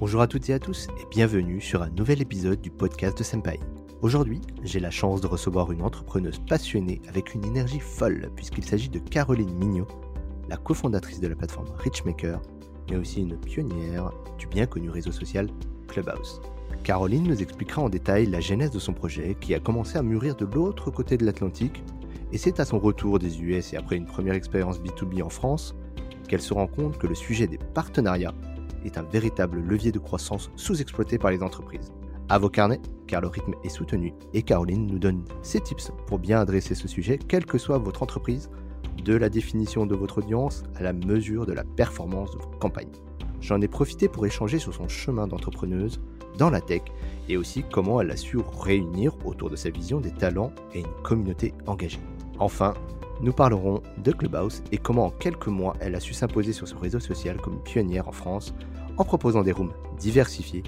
Bonjour à toutes et à tous et bienvenue sur un nouvel épisode du podcast de Senpai. Aujourd'hui, j'ai la chance de recevoir une entrepreneuse passionnée avec une énergie folle puisqu'il s'agit de Caroline Mignot, la cofondatrice de la plateforme Richmaker, mais aussi une pionnière du bien connu réseau social Clubhouse. Caroline nous expliquera en détail la genèse de son projet qui a commencé à mûrir de l'autre côté de l'Atlantique et c'est à son retour des US et après une première expérience B2B en France qu'elle se rend compte que le sujet des partenariats est un véritable levier de croissance sous-exploité par les entreprises à vos carnets, car le rythme est soutenu et Caroline nous donne ses tips pour bien adresser ce sujet, quelle que soit votre entreprise, de la définition de votre audience à la mesure de la performance de vos campagnes. J'en ai profité pour échanger sur son chemin d'entrepreneuse dans la tech et aussi comment elle a su réunir autour de sa vision des talents et une communauté engagée. Enfin, nous parlerons de Clubhouse et comment en quelques mois elle a su s'imposer sur ce réseau social comme pionnière en France en proposant des rooms diversifiés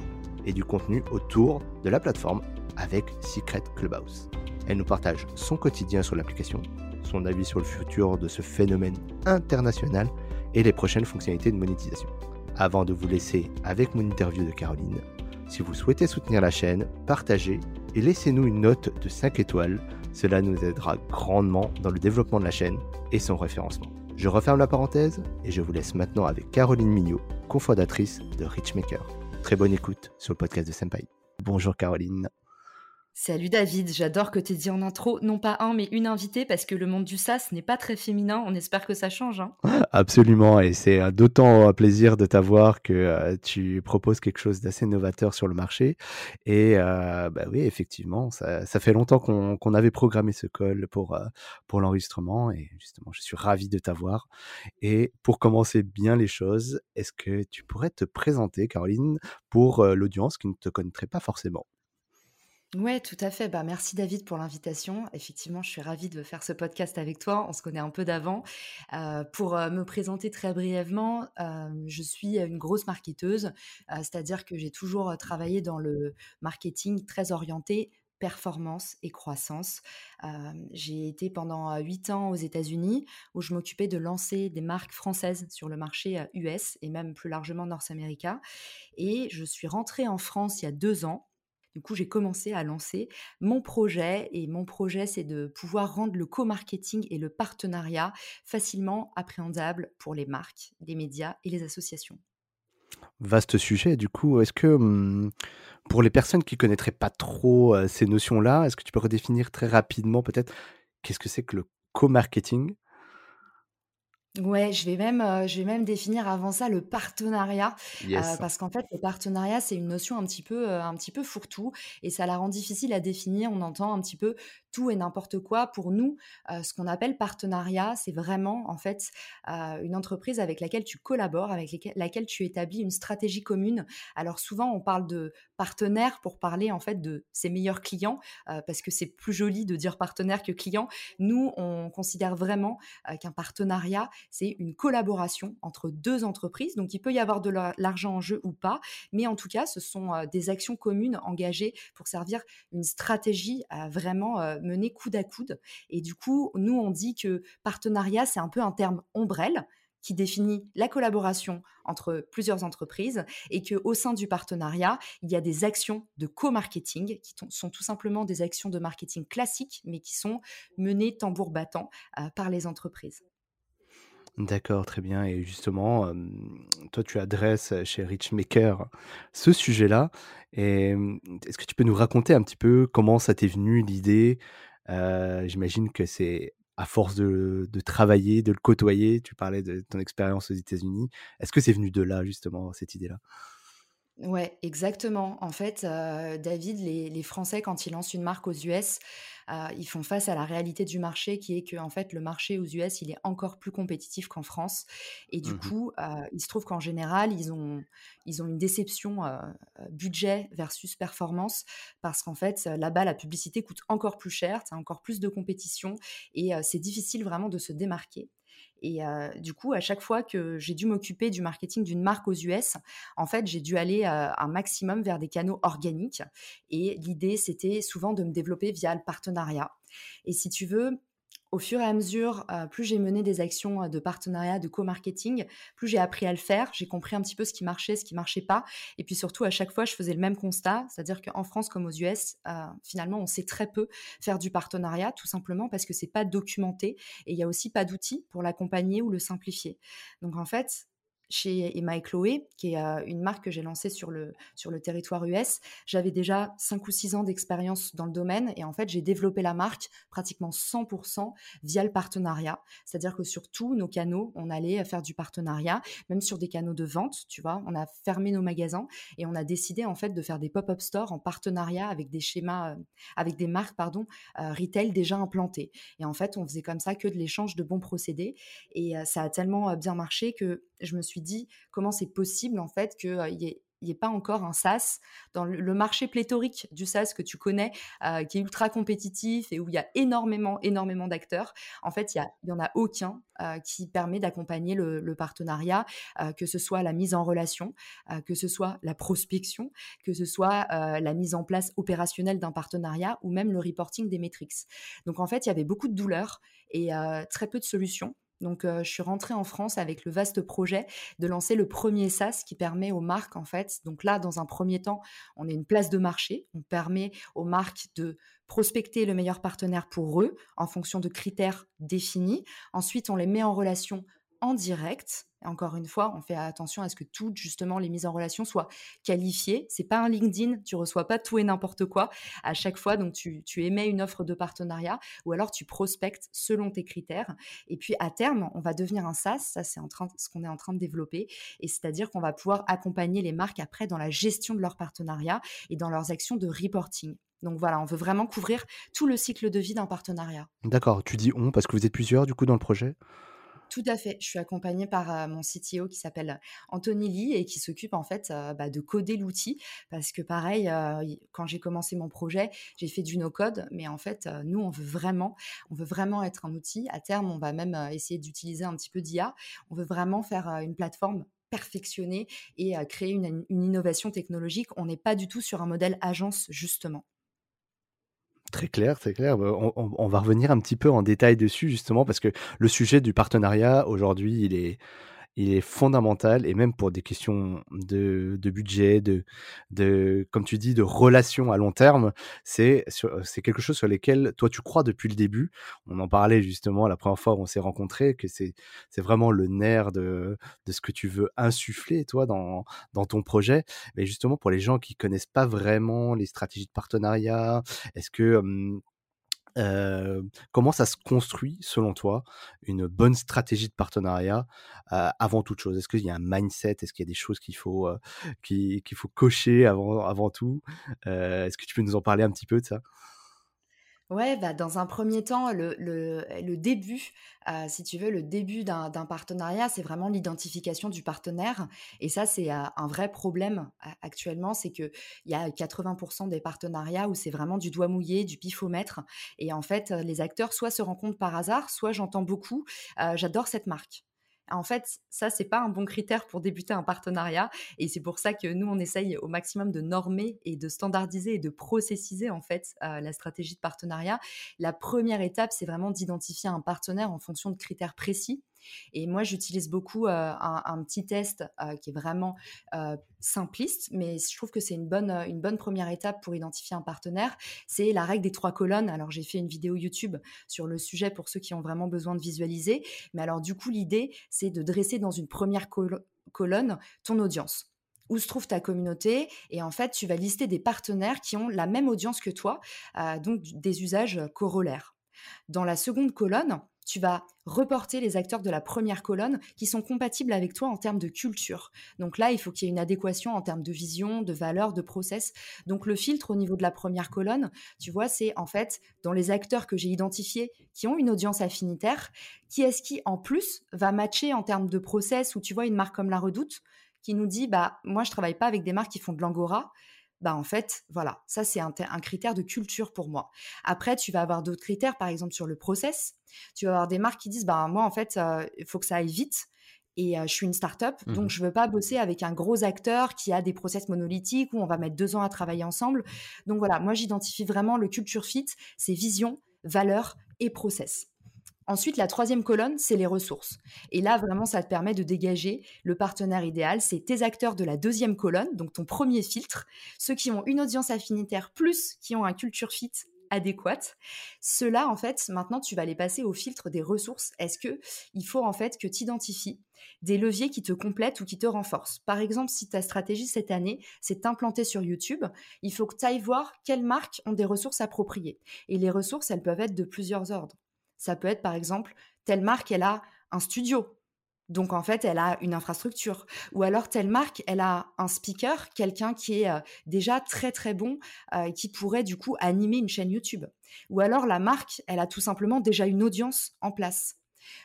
et du contenu autour de la plateforme avec Secret Clubhouse. Elle nous partage son quotidien sur l'application, son avis sur le futur de ce phénomène international et les prochaines fonctionnalités de monétisation. Avant de vous laisser avec mon interview de Caroline, si vous souhaitez soutenir la chaîne, partagez et laissez-nous une note de 5 étoiles. Cela nous aidera grandement dans le développement de la chaîne et son référencement. Je referme la parenthèse et je vous laisse maintenant avec Caroline Mignot, cofondatrice de Richmaker. Très bonne écoute sur le podcast de Senpai. Bonjour Caroline. Salut David, j'adore que tu aies dit en intro, non pas un, mais une invitée, parce que le monde du SaaS n'est pas très féminin. On espère que ça change. Hein. Absolument, et c'est d'autant un plaisir de t'avoir que euh, tu proposes quelque chose d'assez novateur sur le marché. Et euh, bah oui, effectivement, ça, fait longtemps qu'on avait programmé ce call pour, euh, pour l'enregistrement, et justement, je suis ravi de t'avoir. Et pour commencer bien les choses, est-ce que tu pourrais te présenter, Caroline, pour l'audience qui ne te connaîtrait pas forcément? Ouais, tout à fait. Bah, merci David pour l'invitation. Effectivement, je suis ravie de faire ce podcast avec toi. On se connaît un peu d'avant. Euh, pour euh, me présenter très brièvement, euh, je suis une grosse marketeuse, c'est-à-dire que j'ai toujours travaillé dans le marketing très orienté performance et croissance. j'ai été pendant huit ans aux États-Unis où je m'occupais de lancer des marques françaises sur le marché US et même plus largement North America. Et je suis rentrée en France il y a deux ans du coup, j'ai commencé à lancer mon projet et mon projet, c'est de pouvoir rendre le co-marketing et le partenariat facilement appréhendable pour les marques, les médias et les associations. Vaste sujet, du coup, est-ce que mmh, pour les personnes qui connaîtraient pas trop ces notions-là, est-ce que tu peux redéfinir très rapidement peut-être qu'est-ce que c'est que le co-marketing? Ouais, je vais même, je vais même définir avant ça le partenariat, parce qu'en fait, le partenariat, c'est une notion un petit peu, un petit peu fourre-tout et ça la rend difficile à définir. On entend un petit peu tout et n'importe quoi. Pour nous, ce qu'on appelle partenariat, c'est vraiment, en fait, une entreprise avec laquelle tu collabores, avec laquelle tu établis une stratégie commune. Alors souvent, on parle de partenaire pour parler, en fait, de ses meilleurs clients, parce que c'est plus joli de dire partenaire que client. Nous, on considère vraiment, qu'un partenariat, c'est une collaboration entre deux entreprises. Donc, il peut y avoir de l'argent en jeu ou pas, mais en tout cas, ce sont euh, des actions communes engagées pour servir une stratégie vraiment mener coude à coude. Et du coup, nous, on dit que partenariat, c'est un peu un terme ombrelle qui définit la collaboration entre plusieurs entreprises et que au sein du partenariat, il y a des actions de co-marketing qui sont tout simplement des actions de marketing classiques mais qui sont menées tambour battant euh, par les entreprises. D'accord, très bien. Et justement, toi, tu adresses chez Richmaker ce sujet-là. Et est-ce que tu peux nous raconter un petit peu comment ça t'est venu l'idée? J'imagine que c'est à force de, de travailler, de le côtoyer. Tu parlais de ton expérience aux États-Unis. Est-ce que c'est venu de là, justement, cette idée-là? Ouais, exactement. En fait, David, les, les Français, quand ils lancent une marque aux US, ils font face à la réalité du marché qui est que en fait le marché aux US il est encore plus compétitif qu'en France et du mmh coup il se trouve qu'en général ils ont ils ont une déception budget versus performance parce qu'en fait là-bas la publicité coûte encore plus cher, c'est encore plus de compétition et c'est difficile vraiment de se démarquer. Et du coup, à chaque fois que j'ai dû m'occuper du marketing d'une marque aux US, en fait, j'ai dû aller un maximum vers des canaux organiques. Et l'idée, c'était souvent de me développer via le partenariat. Et si tu veux, au fur et à mesure, plus j'ai mené des actions de partenariat, de co-marketing, plus j'ai appris à le faire. J'ai compris un petit peu ce qui marchait, ce qui marchait pas. Et puis surtout, à chaque fois, je faisais le même constat, c'est-à-dire qu'en France comme aux US, finalement, on sait très peu faire du partenariat, tout simplement parce que c'est pas documenté et il y a aussi pas d'outils pour l'accompagner ou le simplifier. Donc en fait, chez Emma et Chloé, qui est une marque que j'ai lancée sur le, sur le territoire US. J'avais déjà 5 ou 6 ans d'expérience dans le domaine et en fait, j'ai développé la marque pratiquement 100% via le partenariat. C'est-à-dire que sur tous nos canaux, on allait faire du partenariat, même sur des canaux de vente, tu vois. On a fermé nos magasins et on a décidé en fait de faire des pop-up stores en partenariat avec des schémas, avec des marques, pardon, retail déjà implantées. Et en fait, on faisait comme ça que de l'échange de bons procédés et ça a tellement bien marché que je me suis dit comment c'est possible en fait qu'il y ait pas encore un SaaS dans le, marché pléthorique du SaaS que tu connais, qui est ultra compétitif et où il y a énormément, énormément d'acteurs. En fait, il n'y en a aucun qui permet d'accompagner le, partenariat, que ce soit la mise en relation, que ce soit la prospection, que ce soit la mise en place opérationnelle d'un partenariat ou même le reporting des métriques. Donc, en fait, il y avait beaucoup de douleurs et très peu de solutions. Donc, je suis rentrée en France avec le vaste projet de lancer le premier SaaS qui permet aux marques, en fait, donc là, dans un premier temps, on est une place de marché, on permet aux marques de prospecter le meilleur partenaire pour eux en fonction de critères définis. Ensuite, on les met en relation en direct encore une fois, on fait attention à ce que toutes justement les mises en relation soient qualifiées. C'est pas un LinkedIn, tu reçois pas tout et n'importe quoi à chaque fois. Donc tu, émets une offre de partenariat ou alors tu prospectes selon tes critères. Et puis à terme, on va devenir un SaaS. Ça c'est en train, ce qu'on est en train de développer. Et c'est-à-dire qu'on va pouvoir accompagner les marques après dans la gestion de leur partenariat et dans leurs actions de reporting. Donc voilà, on veut vraiment couvrir tout le cycle de vie d'un partenariat. D'accord, tu dis on parce que vous êtes plusieurs du coup dans le projet? Tout à fait. Je suis accompagnée par mon CTO qui s'appelle Anthony Lee et qui s'occupe en fait bah, de coder l'outil parce que pareil, quand j'ai commencé mon projet, j'ai fait du no-code, mais en fait, nous, on veut vraiment, on veut vraiment être un outil. À terme, on va même essayer d'utiliser un petit peu d'IA. On veut vraiment faire une plateforme perfectionnée et créer une innovation technologique. On n'est pas du tout sur un modèle agence justement. Très clair, très clair. Bah, on, va revenir un petit peu en détail dessus, justement, parce que le sujet du partenariat, aujourd'hui, il est, il est fondamental et même pour des questions de, budget, de, de, comme tu dis, de relations à long terme, c'est, quelque chose sur lequel toi tu crois depuis le début. On en parlait justement la première fois où on s'est rencontrés, que c'est, c'est vraiment le nerf de, de ce que tu veux insuffler toi dans, dans ton projet. Mais justement pour les gens qui connaissent pas vraiment les stratégies de partenariat, est-ce que comment ça se construit, selon toi, une bonne stratégie de partenariat avant toute chose? Est-ce qu'il y a un mindset? Est-ce qu'il y a des choses qu'il faut, qu'il faut cocher avant, avant tout? Est-ce que tu peux nous en parler un petit peu de ça? Ouais, bah, dans un premier temps, le, le, le début, euh, si tu veux, le début d'un partenariat, c'est vraiment l'identification du partenaire. Et ça, c'est euh, un vrai problème actuellement, c'est qu'il y a 80% des partenariats où c'est vraiment du doigt mouillé, du pifomètre. Et en fait, les acteurs soit se rencontrent par hasard, soit j'entends beaucoup, euh, j'adore cette marque. En fait, ça, c'est pas un bon critère pour débuter un partenariat. Et c'est pour ça que nous, on essaye au maximum de normer et de standardiser et de processiser, en fait, euh, la stratégie de partenariat. La première étape, c'est vraiment d'identifier un partenaire en fonction de critères précis et moi, j'utilise beaucoup un, petit test qui est vraiment simpliste, mais je trouve que c'est une bonne, une bonne première étape pour identifier un partenaire. C'est la règle des trois colonnes. Alors, j'ai fait une vidéo YouTube sur le sujet pour ceux qui ont vraiment besoin de visualiser. Mais alors, du coup, l'idée, c'est de dresser dans une première colonne ton audience où se trouve ta communauté? Et en fait tu vas lister des partenaires qui ont la même audience que toi, donc des usages corollaires. Dans la seconde colonne, tu vas reporter les acteurs de la première colonne qui sont compatibles avec toi en termes de culture. Donc là, il faut qu'il y ait une adéquation en termes de vision, de valeur, de process. Donc le filtre au niveau de la première colonne, tu vois, c'est en fait dans les acteurs que j'ai identifiés qui ont une audience affinitaire, qui est-ce qui en plus va matcher en termes de process où tu vois une marque comme La Redoute qui nous dit bah moi je travaille pas avec des marques qui font de l'angora bah en fait, voilà, ça c'est un, critère de culture pour moi. Après, tu vas avoir d'autres critères, par exemple sur le process. Tu vas avoir des marques qui disent, bah moi en fait, euh, il faut que ça aille vite. Et euh, je suis une start-up, mmh donc je veux pas bosser avec un gros acteur qui a des process monolithiques où on va mettre deux ans à travailler ensemble. Donc voilà, moi j'identifie vraiment le culture fit, c'est vision, valeur et process. Ensuite, la troisième colonne, c'est les ressources. Et là, vraiment, ça te permet de dégager le partenaire idéal. C'est tes acteurs de la deuxième colonne, donc ton premier filtre, ceux qui ont une audience affinitaire plus qui ont un culture fit adéquate. Ceux-là, en fait, maintenant, tu vas les passer au filtre des ressources. Est-ce que il faut en fait que tu identifies des leviers qui te complètent ou qui te renforcent? Par exemple, si ta stratégie cette année, c'est t'implanter sur YouTube, il faut que tu ailles voir quelles marques ont des ressources appropriées. Et les ressources, elles peuvent être de plusieurs ordres. Ça peut être, par exemple, telle marque, elle a un studio donc en fait, elle a une infrastructure. Ou alors telle marque, elle a un speaker, quelqu'un qui est euh, déjà très très bon, euh, qui pourrait du coup animer une chaîne YouTube. Ou alors la marque, elle a tout simplement déjà une audience en place.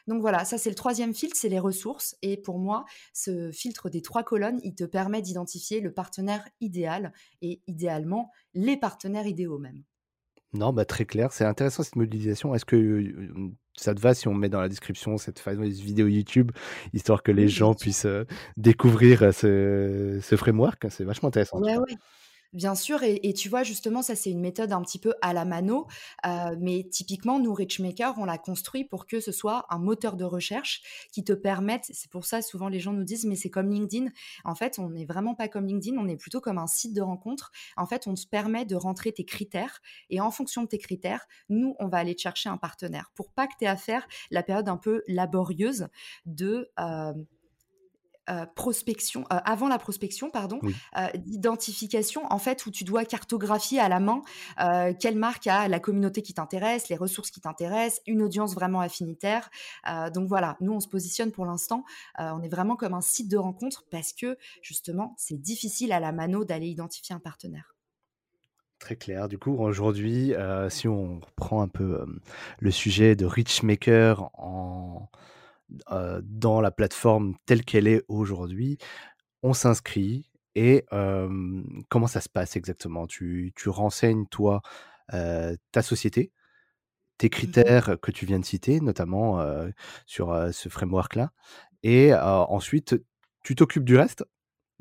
Donc voilà, ça c'est le troisième filtre, c'est les ressources. Et pour moi, ce filtre des trois colonnes, il te permet d'identifier le partenaire idéal et idéalement les partenaires idéaux même. Non, bah très clair. C'est intéressant cette modélisation. Est-ce que ça te va si on met dans la description cette fameuse vidéo YouTube, histoire que les gens puissent découvrir ce, ce framework? C'est vachement intéressant. Ouais, ouais. Bien sûr, et, tu vois, justement, ça, c'est une méthode un petit peu à la mano, euh, mais typiquement, nous, Richmaker, on l'a construit pour que ce soit un moteur de recherche qui te permette, c'est pour ça, souvent, les gens nous disent, mais c'est comme LinkedIn. En fait, on n'est vraiment pas comme LinkedIn, on est plutôt comme un site de rencontre. En fait, on te permet de rentrer tes critères, et en fonction de tes critères, nous, on va aller chercher un partenaire pour pas que tu aies à faire la période un peu laborieuse de... Euh, euh, prospection, euh, avant la prospection, pardon, euh, d'identification, en fait, où tu dois cartographier à la main quelle marque a la communauté qui t'intéresse, les ressources qui t'intéressent, une audience vraiment affinitaire. donc voilà, nous, on se positionne pour l'instant, on est vraiment comme un site de rencontre parce que, justement, c'est difficile à la mano d'aller identifier un partenaire. Très clair. Du coup, aujourd'hui, si on reprend un peu le sujet de Richmaker en dans la plateforme telle qu'elle est aujourd'hui, on s'inscrit et comment ça se passe exactement? Tu, tu, renseignes, toi, ta société, tes mmh critères que tu viens de citer, notamment sur ce framework-là, et ensuite, tu t'occupes du reste.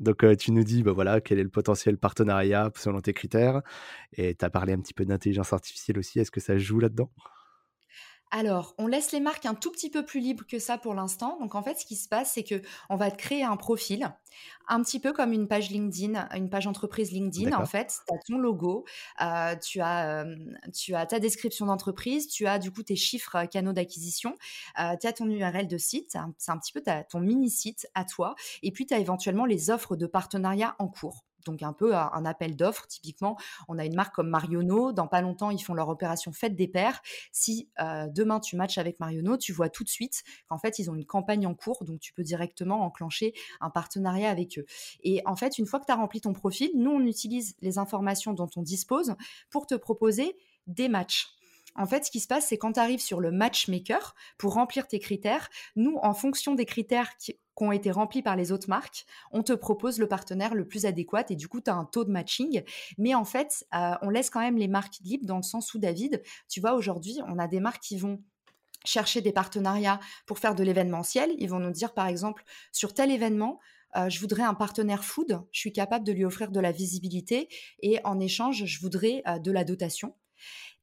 Donc, tu nous dis, bah, voilà, quel est le potentiel partenariat selon tes critères. Et tu as parlé un petit peu d'intelligence artificielle aussi. Est-ce que ça joue là-dedans? Alors, on laisse les marques un tout petit peu plus libres que ça pour l'instant. Donc, en fait, ce qui se passe, c'est que on va te créer un profil, un petit peu comme une page LinkedIn, une page entreprise LinkedIn. En fait, tu as ton logo, euh, tu, as, euh, tu as ta description d'entreprise, tu as du coup tes chiffres euh, canaux d'acquisition, tu as ton URL de site, c'est un petit peu ton mini-site à toi, et puis tu as éventuellement les offres de partenariat en cours donc un peu un appel d'offres. Typiquement, on a une marque comme Mariono. Dans pas longtemps, ils font leur opération Fête des Pères. Si euh, demain tu matches avec Mariono, tu vois tout de suite qu'en fait, ils ont une campagne en cours. Donc, tu peux directement enclencher un partenariat avec eux. Et en fait, une fois que tu as rempli ton profil, nous, on utilise les informations dont on dispose pour te proposer des matchs. En fait, ce qui se passe, c'est quand tu arrives sur le matchmaker pour remplir tes critères, nous, en fonction des critères qui, ont été remplis par les autres marques, on te propose le partenaire le plus adéquat et du coup, tu as un taux de matching. Mais en fait, euh, on laisse quand même les marques libres dans le sens où, David, tu vois, aujourd'hui, on a des marques qui vont chercher des partenariats pour faire de l'événementiel. Ils vont nous dire, par exemple, sur tel événement, euh, je voudrais un partenaire food, je suis capable de lui offrir de la visibilité et en échange, je voudrais euh, de la dotation.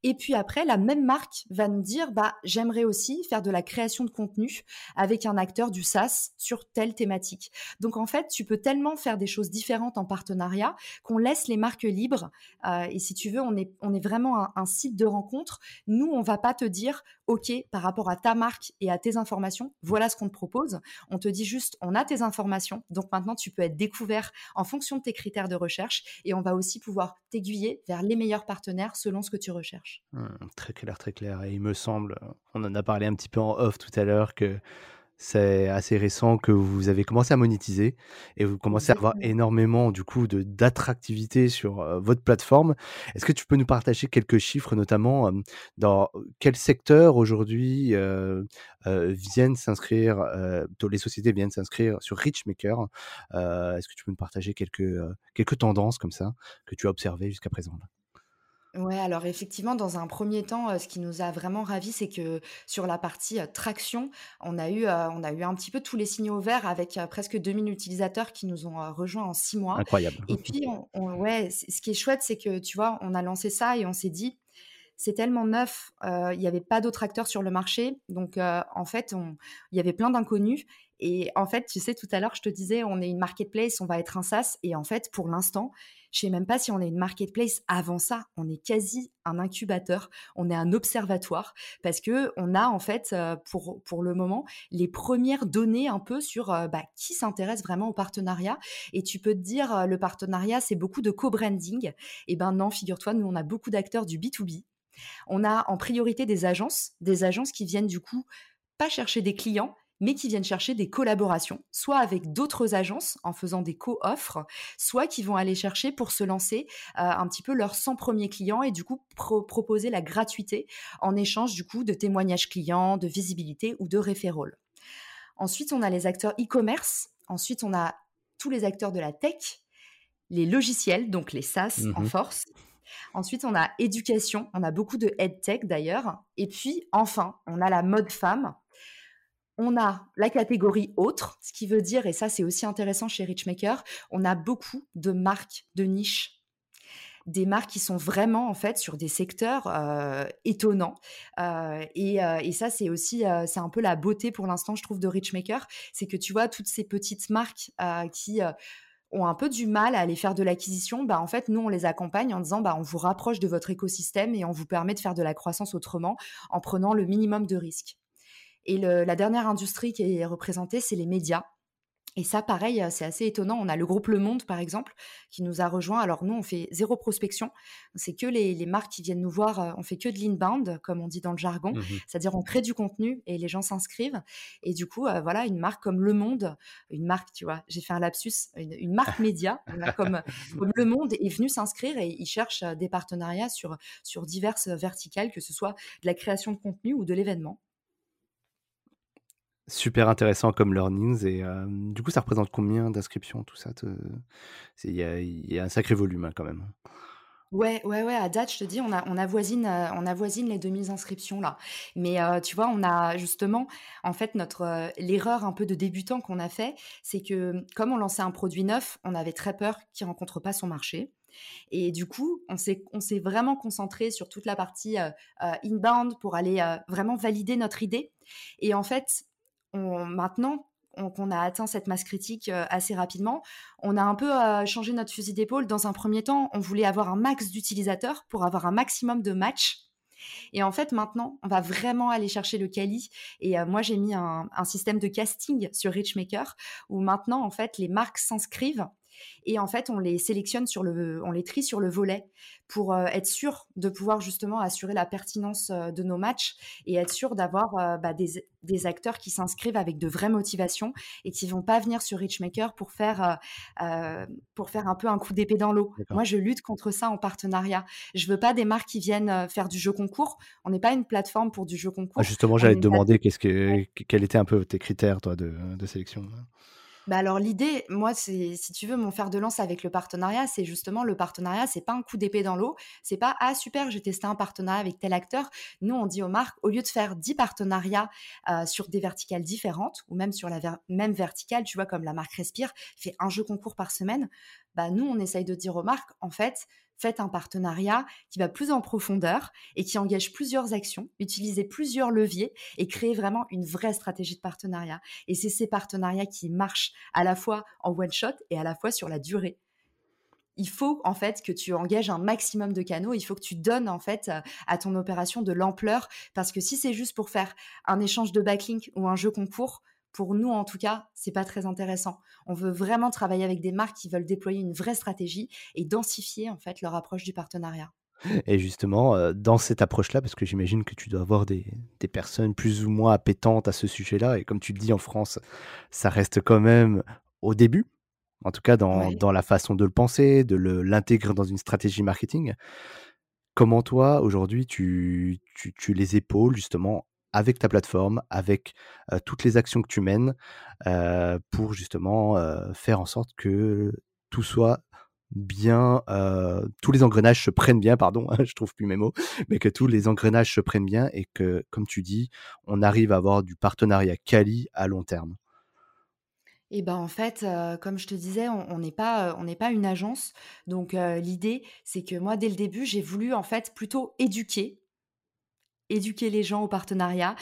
Et puis après, la même marque va nous dire, bah, j'aimerais aussi faire de la création de contenu avec un acteur du SaaS sur telle thématique. Donc en fait, tu peux tellement faire des choses différentes en partenariat qu'on laisse les marques libres. Euh, et si tu veux, on est, on est vraiment un, site de rencontre. Nous, on va pas te dire, OK, par rapport à ta marque et à tes informations, voilà ce qu'on te propose. On te dit juste, on a tes informations. Donc maintenant, tu peux être découvert en fonction de tes critères de recherche et on va aussi pouvoir t'aiguiller vers les meilleurs partenaires selon ce que tu recherches. Mmh, très clair, très clair. Et il me semble, on en a parlé un petit peu en off tout à l'heure, que c'est assez récent que vous avez commencé à monétiser et vous commencez à avoir énormément du coup de d'attractivité sur votre plateforme. Est-ce que tu peux nous partager quelques chiffres, notamment dans quel secteur aujourd'hui viennent s'inscrire, les sociétés viennent s'inscrire sur Richmaker Est-ce que tu peux nous partager quelques quelques tendances comme ça que tu as observées jusqu'à présent Ouais, alors effectivement, dans un premier temps, euh, ce qui nous a vraiment ravis, c'est que sur la partie euh, traction, on a eu, euh, on a eu un petit peu tous les signaux verts avec presque 2000 utilisateurs qui nous ont rejoints en six mois. Incroyable. Et puis, ouais, ce qui est chouette, c'est que tu vois, on a lancé ça et on s'est dit, c'est tellement neuf, il n'y avait pas d'autres acteurs sur le marché. Donc, en fait, il y avait plein d'inconnus. Et en fait, tu sais, tout à l'heure, je te disais, on est une marketplace, on va être un SaaS. Et en fait, pour l'instant, je sais même pas si on est une marketplace avant ça. On est quasi un incubateur, on est un observatoire parce que on a en fait pour pour le moment les premières données un peu sur bah, qui s'intéresse vraiment au partenariat. Et tu peux te dire le partenariat c'est beaucoup de co-branding. Et ben non, figure-toi, nous on a beaucoup d'acteurs du B2B on a en priorité des agences, des agences qui viennent du coup pas chercher des clients, mais qui viennent chercher des collaborations, soit avec d'autres agences en faisant des co-offres, soit qui vont aller chercher pour se lancer euh, un petit peu leurs 100 premiers clients et du coup proposer la gratuité en échange du coup de témoignages clients, de visibilité ou de référol. Ensuite, on a les acteurs e-commerce. Ensuite, on a tous les acteurs de la tech, les logiciels, donc les SaaS en mmh force, Ensuite, on a éducation, on a beaucoup de tech d'ailleurs. Et puis, enfin, on a la mode femme. On a la catégorie autre, ce qui veut dire, et ça c'est aussi intéressant chez Richmaker, on a beaucoup de marques de niche des marques qui sont vraiment en fait sur des secteurs euh, étonnants. Euh, et, euh, et, ça, c'est aussi, c'est un peu la beauté pour l'instant, je trouve, de Richmaker, c'est que tu vois toutes ces petites marques qui ont un peu du mal à aller faire de l'acquisition, bah en fait, nous, on les accompagne en disant, bah, on vous rapproche de votre écosystème et on vous permet de faire de la croissance autrement en prenant le minimum de risques. Et la dernière industrie qui est représentée, c'est les médias. Et ça, pareil, c'est assez étonnant. On a le groupe Le Monde, par exemple, qui nous a rejoint. Alors nous, on fait zéro prospection. C'est que les, marques qui viennent nous voir. On fait que de l'inbound, comme on dit dans le jargon. Mmh C'est-à-dire, on crée du contenu et les gens s'inscrivent. Et du coup, voilà, une marque comme Le Monde, une marque, tu vois, j'ai fait un lapsus, une, marque média comme, comme, Le Monde est venue s'inscrire et ils cherchent des partenariats sur, sur diverses verticales, que ce soit de la création de contenu ou de l'événement super intéressant comme learnings. Et du coup, ça représente combien d'inscriptions, tout ça Il y, a un sacré volume hein, quand même. Ouais, ouais, ouais, à date, je te dis, on, avoisine, on avoisine les 2000 inscriptions là. Mais tu vois, on a justement, en fait, notre l'erreur un peu de débutant qu'on a fait, c'est que comme on lançait un produit neuf, on avait très peur qu'il rencontre pas son marché. Et du coup, on s'est vraiment concentré sur toute la partie inbound pour aller vraiment valider notre idée. Et en fait, maintenant qu'on a atteint cette masse critique euh, assez rapidement, on a un peu euh, changé notre fusil d'épaule. Dans un premier temps, on voulait avoir un max d'utilisateurs pour avoir un maximum de matchs. Et en fait, maintenant, on va vraiment aller chercher le quali. Et euh, moi, j'ai mis un, un, système de casting sur Richmaker où maintenant, en fait, les marques s'inscrivent et en fait, on les sélectionne sur le, on les trie sur le volet pour euh, être sûr de pouvoir justement assurer la pertinence euh, de nos matchs et être sûr d'avoir euh, bah, des, des, acteurs qui s'inscrivent avec de vraies motivations et qui vont pas venir sur Richmaker pour faire, pour faire un peu un coup d'épée dans l'eau. Moi, je lutte contre ça en partenariat. Je veux pas des marques qui viennent faire du jeu concours. On n'est pas une plateforme pour du jeu concours. Ah, justement, j'allais te demander qu'est-ce que, quels étaient un peu tes critères toi, de, de sélection. Bah alors l'idée, moi, c'est si tu veux mon fer de lance avec le partenariat, c'est justement le partenariat, c'est pas un coup d'épée dans l'eau, c'est pas ah super, j'ai testé un partenariat avec tel acteur. Nous, on dit aux marques, au lieu de faire 10 partenariats euh, sur des verticales différentes ou même sur la même verticale, tu vois comme la marque Respire fait un jeu concours par semaine, bah nous, on essaye de dire aux marques, en fait, faites un partenariat qui va plus en profondeur et qui engage plusieurs actions, utiliser plusieurs leviers et créer vraiment une vraie stratégie de partenariat. Et c'est ces partenariats qui marchent à la fois en one shot et à la fois sur la durée. Il faut en fait que tu engages un maximum de canaux, il faut que tu donnes en fait à ton opération de l'ampleur parce que si c'est juste pour faire un échange de backlink ou un jeu concours, pour nous en tout cas, c'est pas très intéressant. On veut vraiment travailler avec des marques qui veulent déployer une vraie stratégie et densifier en fait leur approche du partenariat. Et justement, euh, dans cette approche-là, parce que j'imagine que tu dois avoir des, personnes plus ou moins appétentes à ce sujet-là, et comme tu le dis en France, ça reste quand même au début, en tout cas dans, la façon de le penser, de l'intégrer dans une stratégie marketing. Comment toi, aujourd'hui, tu, tu, tu les épaules justement avec ta plateforme, avec toutes les actions que tu mènes pour justement faire en sorte que tout soit bien, tous les engrenages se prennent bien, pardon, je trouve plus mes mots, mais que tous les engrenages se prennent bien et que, comme tu dis, on arrive à avoir du partenariat quali à long terme. Et ben en fait, comme je te disais, on n'est pas, on n'est pas une agence. Donc l'idée, c'est que moi, dès le début, j'ai voulu en fait plutôt éduquer éduquer les gens au partenariat,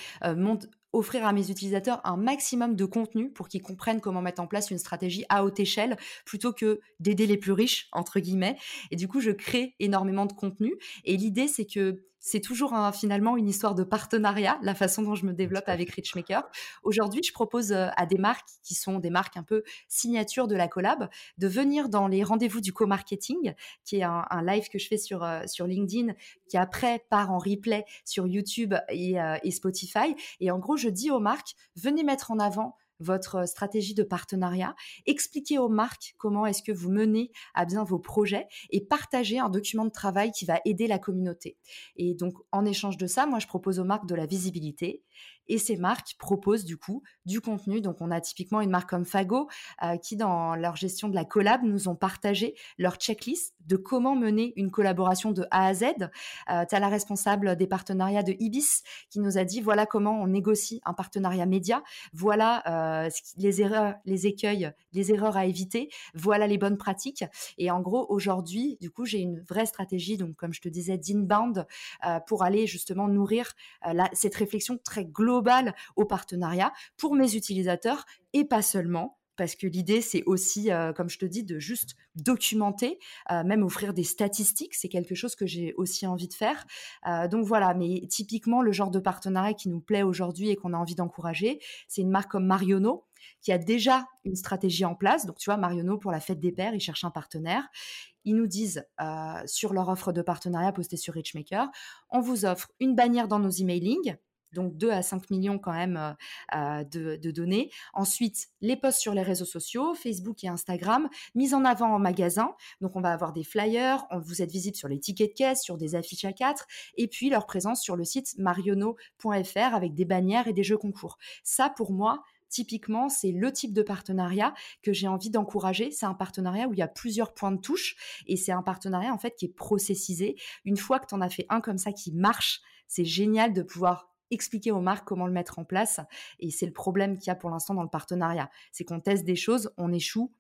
offrir à mes utilisateurs un maximum de contenu pour qu'ils comprennent comment mettre en place une stratégie à haute échelle plutôt que d'aider les plus riches, entre guillemets. Et du coup, je crée énormément de contenu. Et l'idée, c'est que c'est toujours finalement une histoire de partenariat, la façon dont je me développe avec Richmaker. Aujourd'hui, je propose euh, à des marques qui sont des marques un peu signature de la collab de venir dans les rendez-vous du co-marketing, qui est un, live que je fais sur, euh, sur LinkedIn, qui après part en replay sur YouTube et, euh, et Spotify. Et en gros, je dis aux marques, venez mettre en avant votre stratégie de partenariat, expliquez aux marques comment est-ce que vous menez à bien vos projets et partagez un document de travail qui va aider la communauté. Et donc, en échange de ça, moi, je propose aux marques de la visibilité et ces marques proposent du coup du contenu. Donc, on a typiquement une marque comme Fago euh, qui, dans leur gestion de la collab, nous ont partagé leur checklist de comment mener une collaboration de A à Z. Euh, tu as la responsable des partenariats de Ibis qui nous a dit voilà comment on négocie un partenariat média, voilà euh, les erreurs, les écueils, les erreurs à éviter, voilà les bonnes pratiques. Et en gros, aujourd'hui, du coup, j'ai une vraie stratégie, donc comme je te disais, d'inbound pour aller justement nourrir cette réflexion très globale au partenariat pour mes utilisateurs et pas seulement parce que l'idée, c'est aussi, euh, comme je te dis, de juste documenter, euh, même offrir des statistiques. C'est quelque chose que j'ai aussi envie de faire. Euh, donc voilà, mais typiquement, le genre de partenariat qui nous plaît aujourd'hui et qu'on a envie d'encourager, c'est une marque comme Mariono qui a déjà une stratégie en place. Donc tu vois, Mariono, pour la fête des pères, ils cherchent un partenaire. Ils nous disent sur leur offre de partenariat postée sur Richmaker, on vous offre une bannière dans nos emailings donc 2 à 5 millions quand même euh, euh, de, données. Ensuite, les posts sur les réseaux sociaux, Facebook et Instagram, mise en avant en magasin. Donc on va avoir des flyers, vous êtes visible sur les tickets de caisse, sur des affiches à 4, et puis leur présence sur le site mariono.fr avec des bannières et des jeux concours. Ça, pour moi, typiquement, c'est le type de partenariat que j'ai envie d'encourager. C'est un partenariat où il y a plusieurs points de touche et c'est un partenariat en fait qui est processisé. Une fois que tu en as fait un comme ça qui marche, c'est génial de pouvoir expliquer aux marques comment le mettre en place. Et c'est le problème qu'il y a pour l'instant dans le partenariat. C'est qu'on teste des choses, on échoue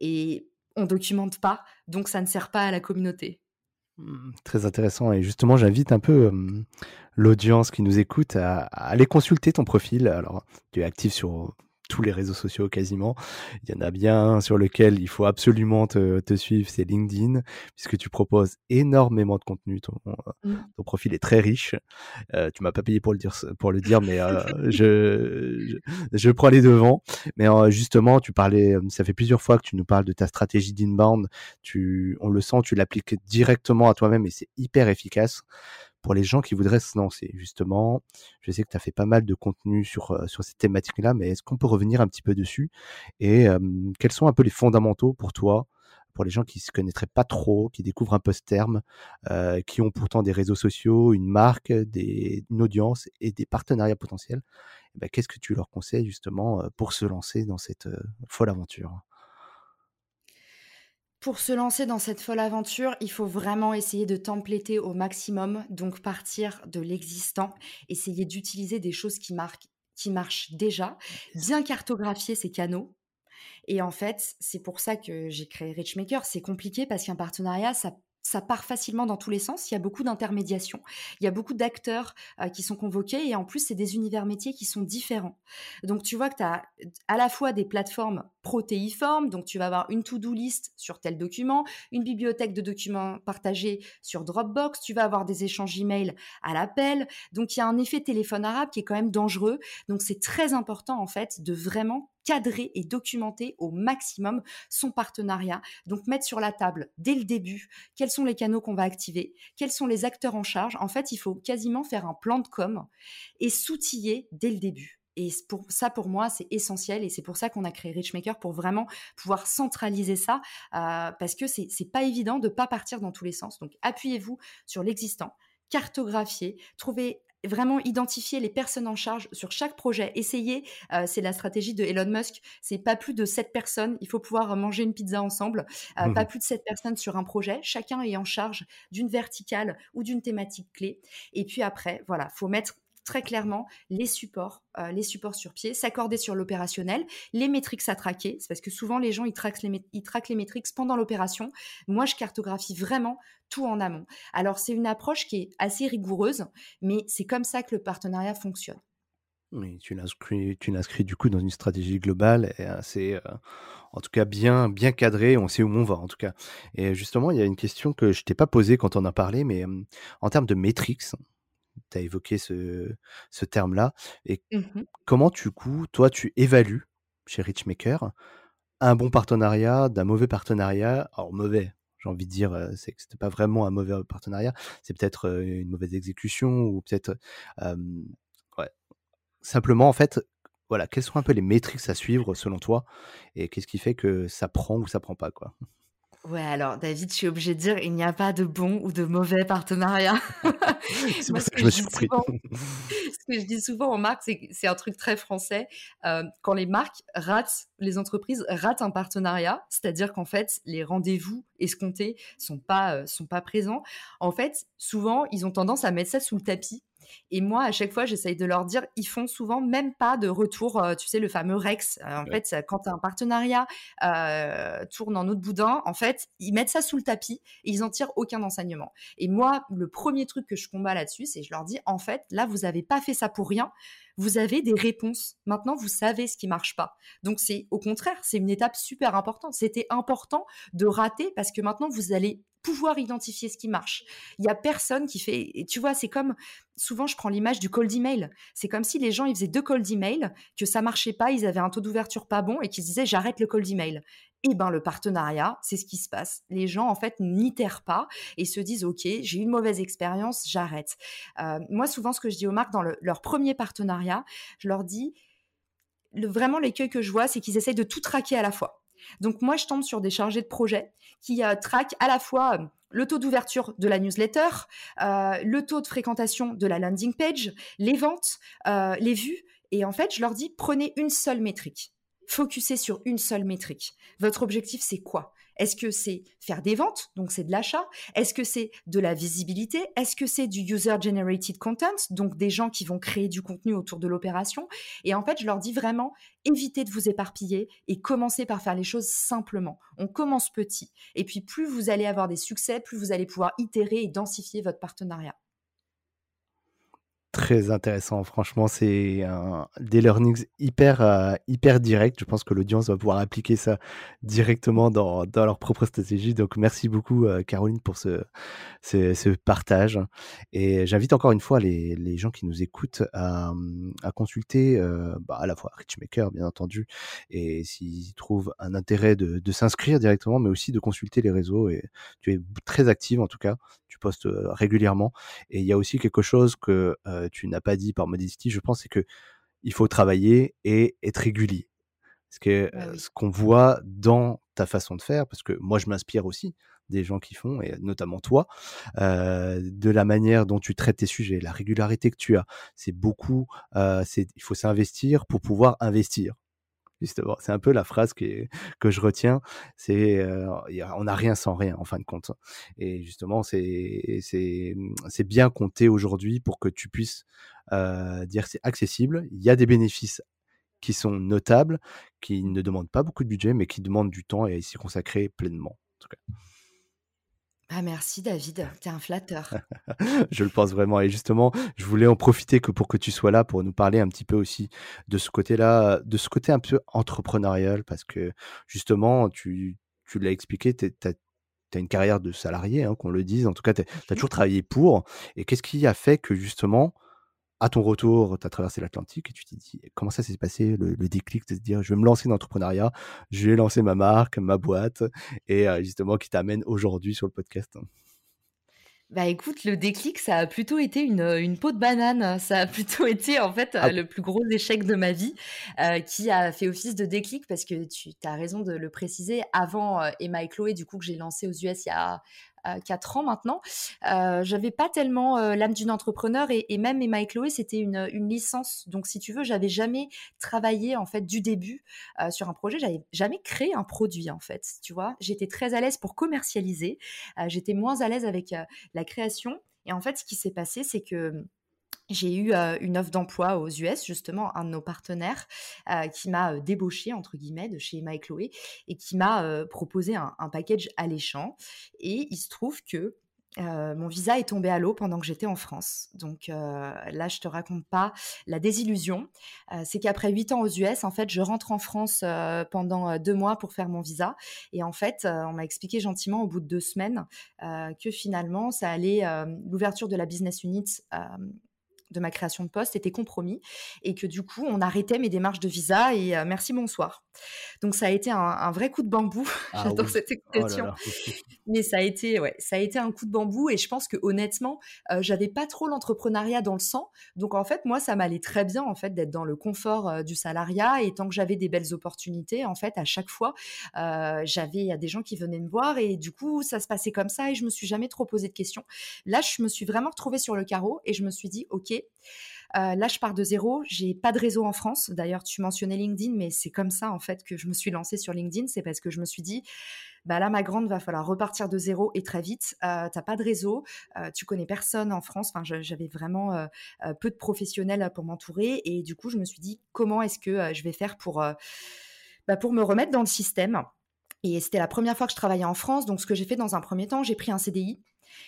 et on documente pas, donc ça ne sert pas à la communauté. Mmh, très intéressant. Et justement, j'invite un peu l'audience qui nous écoute à, à, aller consulter ton profil. Alors, tu es actif sur tous les réseaux sociaux quasiment. Il y en a bien sur lequel il faut absolument te, suivre, c'est LinkedIn, puisque tu proposes énormément de contenu. Ton, mmh. profil est très riche. Euh, tu m'as pas payé pour le dire, pour le dire, mais euh, je, je, prends les devants. Mais euh, justement, tu parlais, ça fait plusieurs fois que tu nous parles de ta stratégie d'inbound. Tu, on le sent, tu l'appliques directement à toi-même et c'est hyper efficace pour les gens qui voudraient se lancer, justement. Je sais que tu as fait pas mal de contenu sur, euh, sur cette thématique-là, mais est-ce qu'on peut revenir un petit peu dessus? Et quels sont un peu les fondamentaux pour toi pour les gens qui se connaîtraient pas trop, qui découvrent un peu ce terme, euh, qui ont pourtant des réseaux sociaux, une marque, une audience et des partenariats potentiels, eh ben, qu'est-ce que tu leur conseilles justement euh, pour se lancer dans cette folle aventure? Pour se lancer dans cette folle aventure, il faut vraiment essayer de templéter au maximum, donc partir de l'existant, essayer d'utiliser des choses qui, marquent, qui marchent déjà, bien cartographier ces canaux. Et en fait, c'est pour ça que j'ai créé Richmaker. C'est compliqué parce qu'un partenariat, ça ça part facilement dans tous les sens. Il y a beaucoup d'intermédiation. Il y a beaucoup d'acteurs euh, qui sont convoqués et en plus, c'est des univers métiers qui sont différents. Donc, tu vois que tu as à la fois des plateformes protéiformes. Donc, tu vas avoir une to-do list sur tel document, une bibliothèque de documents partagés sur Dropbox. Tu vas avoir des échanges email à l'appel. Donc, il y a un effet téléphone arabe qui est quand même dangereux. Donc, c'est très important, en fait, de vraiment cadrer et documenter au maximum son partenariat. Donc mettre sur la table dès le début quels sont les canaux qu'on va activer, quels sont les acteurs en charge. En fait, il faut quasiment faire un plan de com et s'outiller dès le début. Et pour ça, pour moi, c'est essentiel et c'est pour ça qu'on a créé Richmaker pour vraiment pouvoir centraliser ça euh, parce que c'est pas évident de pas partir dans tous les sens. Donc, appuyez-vous sur l'existant, cartographiez, trouvez vraiment identifier les personnes en charge sur chaque projet. Essayez, euh, c'est la stratégie de Elon Musk, c'est pas plus de 7 personnes, il faut pouvoir manger une pizza ensemble, euh, pas mmh plus de 7 personnes sur un projet, chacun est en charge d'une verticale ou d'une thématique clé. Et puis après, voilà, faut mettre très clairement les supports, les supports sur pied, s'accorder sur l'opérationnel, les métriques à traquer. C'est parce que souvent les gens ils traquent les, ils traquent les métriques pendant l'opération. Moi, je cartographie vraiment tout en amont. Alors c'est une approche qui est assez rigoureuse, mais c'est comme ça que le partenariat fonctionne. Oui, tu l'inscris, du coup dans une stratégie globale et c'est en tout cas bien, bien cadré. On sait où on va en tout cas. Et justement, il y a une question que je t'ai pas posée quand on a parlé, mais en termes de métriques, tu as évoqué ce, ce terme-là. Et mmh comment du coup, toi, tu évalues chez Richmaker un bon partenariat d'un mauvais partenariat? Alors mauvais, j'ai envie de dire, c'est que c'était pas vraiment un mauvais partenariat, c'est peut-être une mauvaise exécution ou peut-être simplement, en fait, voilà, quelles sont un peu les métriques à suivre selon toi et qu'est-ce qui fait que ça prend ou ça prend pas quoi? Ouais, alors David, je suis obligée de dire, il n'y a pas de bon ou de mauvais partenariat. c'est pour ça que je me suis surpris. ce que je dis souvent en marque, c'est c'est un truc très français. quand les marques ratent, les entreprises ratent un partenariat, c'est-à-dire qu'en fait, les rendez-vous escomptés sont pas, sont pas présents. En fait, souvent, ils ont tendance à mettre ça sous le tapis et moi, à chaque fois, j'essaye de leur dire, ils font souvent même pas de retour, euh, tu sais, le fameux Rex. Euh, en fait, quand un partenariat euh, tourne en autre boudin, en fait, ils mettent ça sous le tapis et ils en tirent aucun enseignement. Et moi, le premier truc que je combats là-dessus, c'est je leur dis, en fait, là, vous n'avez pas fait ça pour rien vous avez des réponses. Maintenant, vous savez ce qui marche pas. Donc, c'est au contraire, c'est une étape super importante. C'était important de rater parce que maintenant, vous allez pouvoir identifier ce qui marche. Il y a personne qui fait. Tu vois, c'est comme souvent, je prends l'image du cold email. C'est comme si les gens ils faisaient deux cold email, que ça marchait pas, ils avaient un taux d'ouverture pas bon et qu'ils disaient j'arrête le cold email. Eh ben le partenariat, c'est ce qui se passe. Les gens en fait n'itèrent pas et se disent ok, j'ai eu une mauvaise expérience, j'arrête. Euh, moi, souvent, ce que je dis aux marques dans leur premier partenariat, je leur dis le, vraiment l'écueil que je vois, c'est qu'ils essayent de tout traquer à la fois. Donc moi, je tombe sur des chargés de projet qui euh, traquent à la fois euh, le taux d'ouverture de la newsletter, le taux de fréquentation de la landing page, les ventes, les vues. Et en fait, je leur dis, prenez une seule métrique. Focussez sur une seule métrique. Votre objectif, c'est quoi? Est-ce que c'est faire des ventes, donc c'est de l'achat? Est-ce que c'est de la visibilité? Est-ce que c'est du user-generated content, donc des gens qui vont créer du contenu autour de l'opération? Et en fait, je leur dis vraiment, évitez de vous éparpiller et commencez par faire les choses simplement. On commence petit. Et puis, plus vous allez avoir des succès, plus vous allez pouvoir itérer et densifier votre partenariat très intéressant. Franchement, c'est des learnings hyper, euh, hyper directs. Je pense que l'audience va pouvoir appliquer ça directement dans, dans leur propre stratégie. Donc, merci beaucoup, euh, Caroline, pour ce, ce, partage. Et j'invite encore une fois les, les, gens qui nous écoutent à, à consulter euh, bah, à la fois Richmaker, bien entendu, et s'ils trouvent un intérêt de, de s'inscrire directement, mais aussi de consulter les réseaux. Et tu es très active, en tout cas. Tu postes régulièrement. Et il y a aussi quelque chose que tu n'as pas dit par modestie, je pense, c'est que il faut travailler et être régulier. Parce que bah ce qu'on voit dans ta façon de faire, parce que moi je m'inspire aussi des gens qui font, et notamment toi, de la manière dont tu traites tes sujets, la régularité que tu as. C'est beaucoup, c'est, il faut s'investir pour pouvoir investir justement. C'est un peu la phrase que je retiens. C'est euh, on n'a rien sans rien en fin de compte. Et justement, c'est bien compté aujourd'hui pour que tu puisses euh, dire c'est accessible. Il y a des bénéfices qui sont notables, qui ne demandent pas beaucoup de budget, mais qui demandent du temps et à s'y consacrer pleinement. En tout cas. Ah merci David, tu es un flatteur. je le pense vraiment. Et justement, je voulais en profiter que pour que tu sois là pour nous parler un petit peu aussi de ce côté-là, de ce côté un peu entrepreneurial, parce que justement, tu, tu l'as expliqué, tu as, une carrière de salarié, hein, qu'on le dise. En tout cas, tu as, toujours travaillé pour. Et qu'est-ce qui a fait que justement, à ton retour, tu as traversé l'Atlantique et tu t'es dit comment ça s'est passé le, déclic de se dire je vais me lancer dans l'entrepreneuriat, je vais lancer ma marque, ma boîte et euh, justement qui t'amène aujourd'hui sur le podcast? Bah écoute, le déclic, ça a plutôt été une, une peau de banane. Ça a plutôt été en fait ah. le plus gros échec de ma vie euh, qui a fait office de déclic parce que tu as raison de le préciser. Avant euh, Emma et Chloé, du coup, que j'ai lancé aux US il y a 4 ans maintenant. Euh, j'avais pas tellement euh, l'âme d'une entrepreneur et, même Emma et Chloé, c'était une, licence. Donc, si tu veux, j'avais jamais travaillé en fait du début euh, sur un projet. J'avais jamais créé un produit en fait. Tu vois, j'étais très à l'aise pour commercialiser. j'étais moins à l'aise avec la création. Et en fait, ce qui s'est passé, c'est que j'ai eu une offre d'emploi aux US, justement, un de nos partenaires qui m'a débauché, entre guillemets, de chez Emma et Chloé, et qui m'a proposé un, package alléchant. Et il se trouve que mon visa est tombé à l'eau pendant que j'étais en France. Donc là, je te raconte pas la désillusion. c'est qu'après huit ans aux US, en fait, je rentre en France pendant deux mois pour faire mon visa. Et en fait, on m'a expliqué gentiment au bout de deux semaines que finalement, ça allait l'ouverture de la business unit de ma création de poste était compromis et que du coup, on arrêtait mes démarches de visa et euh, merci, bonsoir. Donc, ça a été un, vrai coup de bambou. Ah J'adore cette oh expression. Mais ça a, été, ouais, ça a été un coup de bambou et je pense que honnêtement, euh, j'avais pas trop l'entrepreneuriat dans le sang. Donc, en fait, moi, ça m'allait très bien en fait d'être dans le confort euh, du salariat et tant que j'avais des belles opportunités, en fait, à chaque fois, j'avais des gens qui venaient me voir et du coup, ça se passait comme ça et je me suis jamais trop posé de questions. Là, je me suis vraiment retrouvée sur le carreau et je me suis dit, OK, euh, là, je pars de zéro. J'ai pas de réseau en France. D'ailleurs, tu mentionnais LinkedIn, mais c'est comme ça en fait que je me suis lancée sur LinkedIn. C'est parce que je me suis dit, bah là, ma grande, va falloir repartir de zéro et très vite. Euh, t'as pas de réseau, euh, tu connais personne en France. Enfin, j'avais vraiment euh, peu de professionnels pour m'entourer et du coup, je me suis dit, comment est-ce que je vais faire pour bah, pour me remettre dans le système? Et c'était la première fois que je travaillais en France. Donc, ce que j'ai fait dans un premier temps, j'ai pris un CDI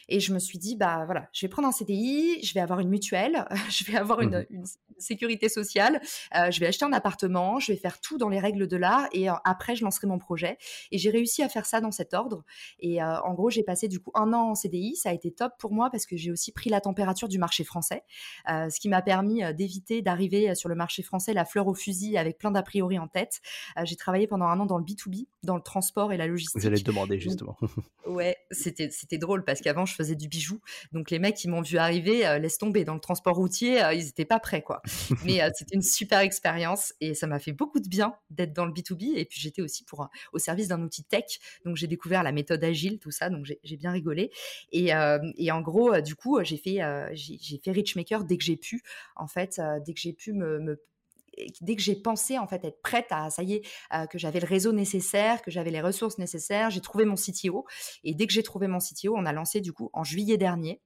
et je me suis dit, bah voilà, je vais prendre un CDI, je vais avoir une mutuelle, je vais avoir une, mmh sécurité sociale, euh, je vais acheter un appartement, je vais faire tout dans les règles de l'art et euh, après, je lancerai mon projet. Et j'ai réussi à faire ça dans cet ordre. Et euh, en gros, j'ai passé du coup un an en CDI. Ça a été top pour moi parce que j'ai aussi pris la température du marché français, ce qui m'a permis d'éviter d'arriver sur le marché français la fleur au fusil avec plein d'a priori en tête. j'ai travaillé pendant un an dans le B2B, dans le transport et la logistique. Vous allez te demander justement. ouais, c'était drôle parce qu'avant, je faisais du bijou. Donc les mecs qui m'ont vu arriver, euh, laisse tomber. Dans le transport routier, euh, ils n'étaient pas prêts, quoi. Mais euh, c'était une super expérience et ça m'a fait beaucoup de bien d'être dans le B2B. Et puis j'étais aussi pour au service d'un outil tech. Donc j'ai découvert la méthode agile, tout ça. Donc j'ai bien rigolé. Et, en gros, du coup, j'ai fait, j'ai fait Richmaker dès que j'ai pu. En fait, dès que j'ai pu me dès que j'ai pensé en fait être prête à ça y est que j'avais le réseau nécessaire, que j'avais les ressources nécessaires, j'ai trouvé mon CTO et dès que j'ai trouvé mon CTO, on a lancé du coup en juillet dernier.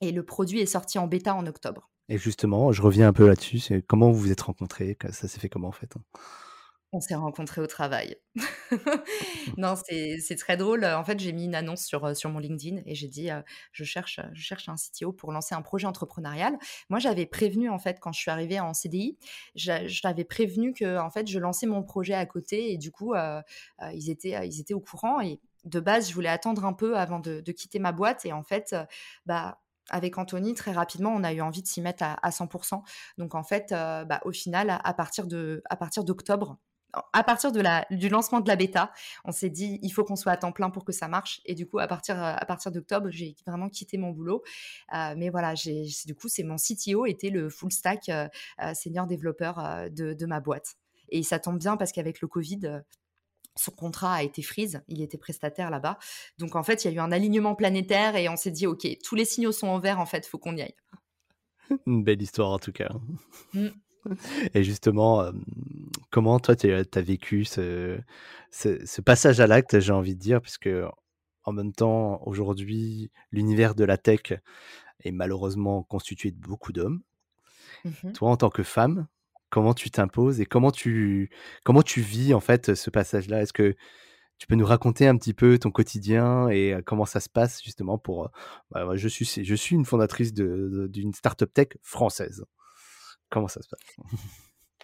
Et le produit est sorti en bêta en octobre. Et justement, je reviens un peu là-dessus, comment vous vous êtes rencontrés, ça s'est fait comment en fait hein? On s'est rencontrés au travail. non, c'est très drôle. En fait, j'ai mis une annonce sur, sur mon LinkedIn et j'ai dit je, cherche, je cherche un CTO pour lancer un projet entrepreneurial. Moi, j'avais prévenu, en fait, quand je suis arrivée en CDI, je, t'avais prévenu que en fait, je lançais mon projet à côté et du coup, euh, euh, ils, étaient, ils étaient au courant. Et de base, je voulais attendre un peu avant de, quitter ma boîte. Et en fait, bah, avec Anthony, très rapidement, on a eu envie de s'y mettre à, 100%. Donc, en fait, bah, au final, à partir d'octobre, à partir de la, du lancement de la bêta, on s'est dit il faut qu'on soit à temps plein pour que ça marche. Et du coup, à partir, à partir d'octobre, j'ai vraiment quitté mon boulot. Euh, mais voilà, du coup, c'est mon CTO était le full stack euh, euh, senior développeur de, de, ma boîte. Et ça tombe bien parce qu'avec le Covid, son contrat a été freeze, il était prestataire là-bas. Donc en fait, il y a eu un alignement planétaire et on s'est dit ok, tous les signaux sont en vert, en fait, faut qu'on y aille. Une belle histoire en tout cas. Mmh. Et justement, comment toi, tu as vécu ce, ce, passage à l'acte, j'ai envie de dire, puisque en même temps, aujourd'hui, l'univers de la tech est malheureusement constitué de beaucoup d'hommes. Mmh toi, en tant que femme, comment tu t'imposes et comment tu, comment tu vis en fait ce passage-là? Est-ce que tu peux nous raconter un petit peu ton quotidien et comment ça se passe justement pour... Bah, je, suis, je suis une fondatrice d'une startup tech française. Comment ça se passe?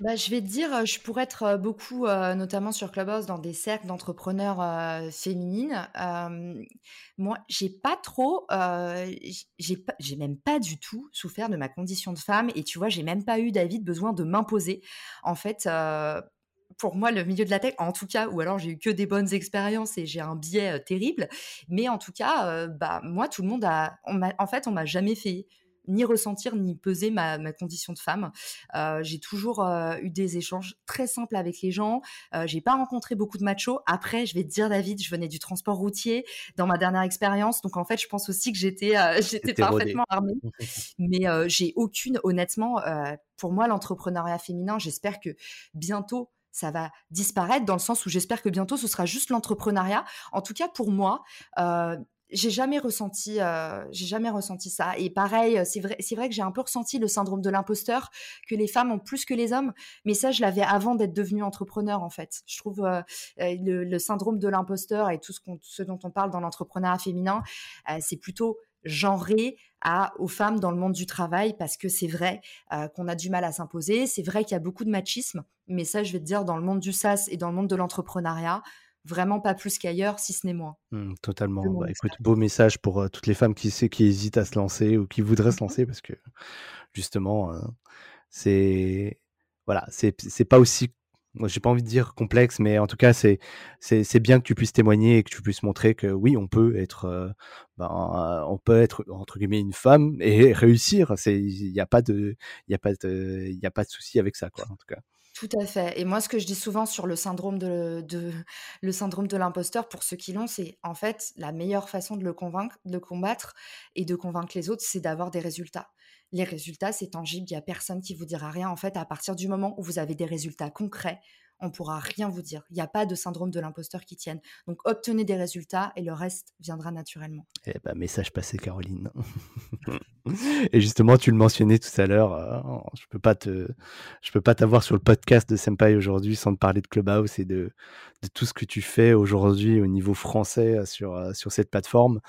Bah, je vais te dire, je pourrais être beaucoup, notamment sur Clubhouse, dans des cercles d'entrepreneurs féminines. moi, j'ai pas trop, j'ai même pas du tout souffert de ma condition de femme. Et tu vois, j'ai même pas eu, David, besoin de m'imposer. En fait, pour moi, le milieu de la tech, en tout cas, ou alors j'ai eu que des bonnes expériences et j'ai un biais terrible. Mais en tout cas, bah, moi, tout le monde a. en fait, on m'a jamais fait ni ressentir ni peser ma, condition de femme. Euh, j'ai toujours euh, eu des échanges très simples avec les gens. Euh, j'ai pas rencontré beaucoup de machos. Après, je vais te dire, David, je venais du transport routier dans ma dernière expérience, donc en fait, je pense aussi que j'étais j'étais parfaitement armée. Mais j'ai aucune, honnêtement, pour moi, l'entrepreneuriat féminin, j'espère que bientôt ça va disparaître dans le sens où j'espère que bientôt ce sera juste l'entrepreneuriat. En tout cas, pour moi, j'ai jamais ressenti, euh, j'ai jamais ressenti ça. Et pareil, c'est vrai, c'est vrai que j'ai un peu ressenti le syndrome de l'imposteur que les femmes ont plus que les hommes. Mais ça, je l'avais avant d'être devenue entrepreneur en fait. Je trouve euh, euh, le, syndrome de l'imposteur et tout ce, dont on parle dans l'entrepreneuriat féminin, c'est plutôt genré aux femmes dans le monde du travail parce que c'est vrai qu'on a du mal à s'imposer. C'est vrai qu'il y a beaucoup de machisme. Mais ça, je vais te dire, dans le monde du SaaS et dans le monde de l'entrepreneuriat, vraiment pas plus qu'ailleurs, si ce n'est moins. Mmh, totalement. Bah, écoute, beau message pour toutes les femmes qui, qui hésitent à se lancer ou qui voudraient se mmh lancer parce que justement, c'est voilà, c'est pas aussi j'ai pas envie de dire complexe, mais en tout cas c'est c'est bien que tu puisses témoigner et que tu puisses montrer que oui on peut être ben, on peut être entre guillemets une femme et réussir. Il n'y a pas de il a pas de il a pas de souci avec ça quoi en tout cas. Tout à fait. Et moi, ce que je dis souvent sur le syndrome de, l'imposteur, pour ceux qui l'ont, c'est en fait la meilleure façon de le convaincre, de combattre et de convaincre les autres, c'est d'avoir des résultats. Les résultats, c'est tangible. Il n'y a personne qui vous dira rien. En fait, à partir du moment où vous avez des résultats concrets, on pourra rien vous dire. Il n'y a pas de syndrome de l'imposteur qui tienne. Donc obtenez des résultats et le reste viendra naturellement. Eh ben, message passé, Caroline. et justement, tu le mentionnais tout à l'heure, euh, je peux peux pas t'avoir sur le podcast de Senpai aujourd'hui sans te parler de Clubhouse et de, de tout ce que tu fais aujourd'hui au niveau français euh, sur, euh, sur cette plateforme.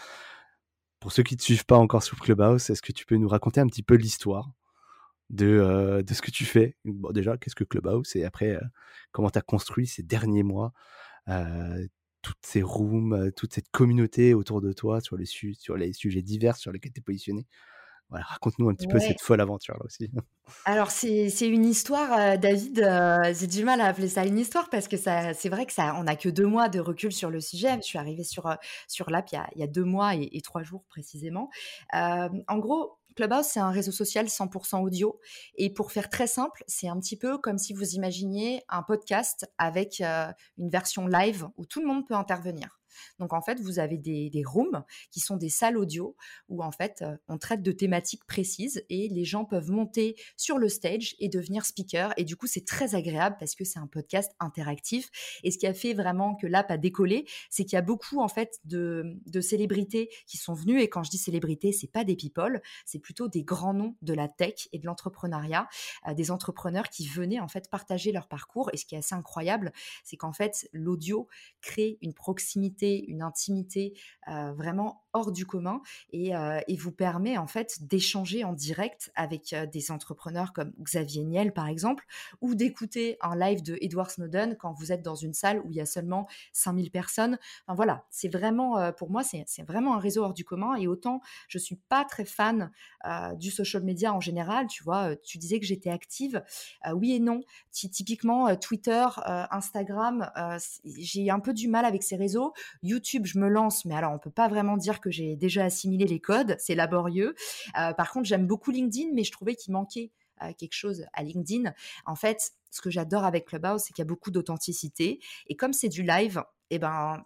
Pour ceux qui ne te suivent pas encore sur Clubhouse, est-ce que tu peux nous raconter un petit peu l'histoire? De, de ce que tu fais bon, Déjà, qu'est-ce que Clubhouse? Et après, comment tu as construit ces derniers mois toutes ces rooms, toute cette communauté autour de toi sur les, sur les sujets divers sur lesquels tu es positionné? Voilà, raconte-nous un petit peu cette folle aventure là aussi. Alors c'est une histoire, David. j'ai du mal à appeler ça une histoire parce que c'est vrai que ça, on n'a que deux mois de recul sur le sujet. Je suis arrivée sur sur l'app il, il, y a deux mois et, et trois jours précisément. en gros, Clubhouse, c'est un réseau social 100% audio. Et pour faire très simple, c'est un petit peu comme si vous imaginiez un podcast avec euh, une version live où tout le monde peut intervenir. Donc en fait, vous avez des, rooms qui sont des salles audio où en fait euh, on traite de thématiques précises et les gens peuvent monter sur le stage et devenir speaker. Et du coup, c'est très agréable parce que c'est un podcast interactif. Et ce qui a fait vraiment que l'app a décollé, c'est qu'il y a beaucoup en fait de, célébrités qui sont venues. Et quand je dis célébrités, c'est pas des people, c'est plutôt des grands noms de la tech et de l'entrepreneuriat, euh, des entrepreneurs qui venaient en fait partager leur parcours. Et ce qui est assez incroyable, c'est qu'en fait l'audio crée une proximité une intimité vraiment hors du commun et, vous permet en fait d'échanger en direct avec des entrepreneurs comme Xavier Niel par exemple ou d'écouter un live de Edward Snowden quand vous êtes dans une salle où il y a seulement 5000 personnes. Enfin voilà, c'est vraiment pour moi c'est vraiment un réseau hors du commun et autant je suis pas très fan du social media en général, tu vois, tu disais que j'étais active, oui et non. Typiquement Twitter, Instagram, j'ai un peu du mal avec ces réseaux. YouTube, je me lance, mais alors on peut pas vraiment dire que j'ai déjà assimilé les codes, c'est laborieux. Euh, par contre, j'aime beaucoup LinkedIn, mais je trouvais qu'il manquait euh, quelque chose à LinkedIn. En fait, ce que j'adore avec Clubhouse, c'est qu'il y a beaucoup d'authenticité. Et comme c'est du live, eh ben,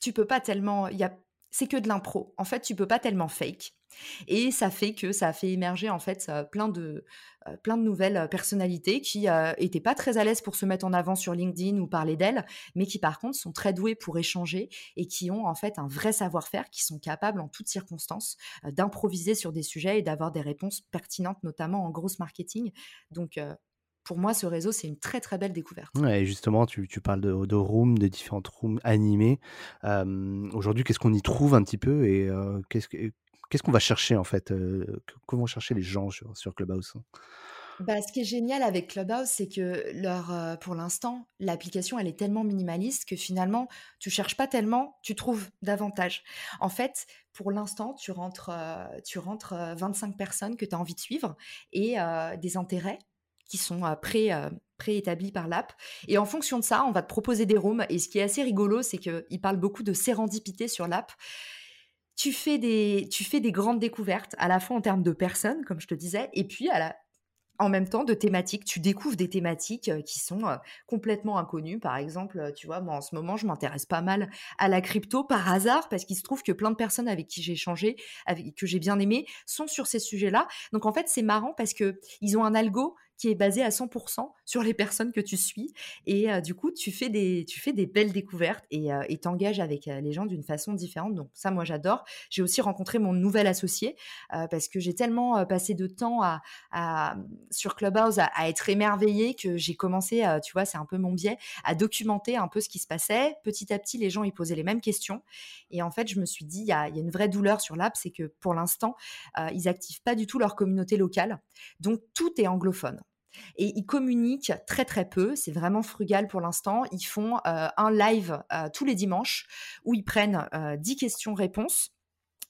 tu peux pas tellement. Il y a, c'est que de l'impro. En fait, tu peux pas tellement fake. Et ça fait que ça a fait émerger en fait plein de, plein de nouvelles personnalités qui n'étaient pas très à l'aise pour se mettre en avant sur LinkedIn ou parler d'elles, mais qui par contre sont très douées pour échanger et qui ont en fait un vrai savoir-faire, qui sont capables en toutes circonstances d'improviser sur des sujets et d'avoir des réponses pertinentes, notamment en grosse marketing. Donc pour moi, ce réseau, c'est une très très belle découverte. Ouais, justement, tu, tu parles de, de rooms, de différentes rooms animées. Aujourd'hui, qu'est-ce qu'on y trouve un petit peu et qu'est-ce que Qu'est-ce qu'on va chercher en fait Comment chercher les gens sur, Clubhouse? Bah, ce qui est génial avec Clubhouse, c'est que leur, pour l'instant, l'application, elle est tellement minimaliste que finalement, tu cherches pas tellement, tu trouves davantage. En fait, pour l'instant, tu rentres, tu rentres 25 personnes que tu as envie de suivre et des intérêts qui sont pré, préétablis par l'app. Et en fonction de ça, on va te proposer des rooms. Et ce qui est assez rigolo, c'est qu'ils parlent beaucoup de sérendipité sur l'app tu fais des, tu fais des grandes découvertes, à la fois en termes de personnes, comme je te disais, et puis à la, en même temps de thématiques. Tu découvres des thématiques euh, qui sont euh, complètement inconnues. Par exemple, euh, tu vois, moi en ce moment, je m'intéresse pas mal à la crypto par hasard parce qu'il se trouve que plein de personnes avec qui j'ai échangé, avec, que j'ai bien aimé, sont sur ces sujets-là. Donc en fait, c'est marrant parce que ils ont un algo qui est basé à 100% sur les personnes que tu suis. Et du coup, tu fais, des, tu fais des belles découvertes et t'engages avec les gens d'une façon différente. Donc ça, moi, j'adore. J'ai aussi rencontré mon nouvel associé parce que j'ai tellement passé de temps à, sur Clubhouse à, être émerveillée que j'ai commencé, tu vois, c'est un peu mon biais, à documenter un peu ce qui se passait. Petit à petit, les gens, ils posaient les mêmes questions. Et en fait, je me suis dit, il y a, y a, une vraie douleur sur l'app, c'est que pour l'instant, ils activent pas du tout leur communauté locale. Donc tout est anglophone. Et ils communiquent très très peu, c'est vraiment frugal pour l'instant. Ils font euh, un live euh, tous les dimanches où ils prennent 10 euh, questions-réponses.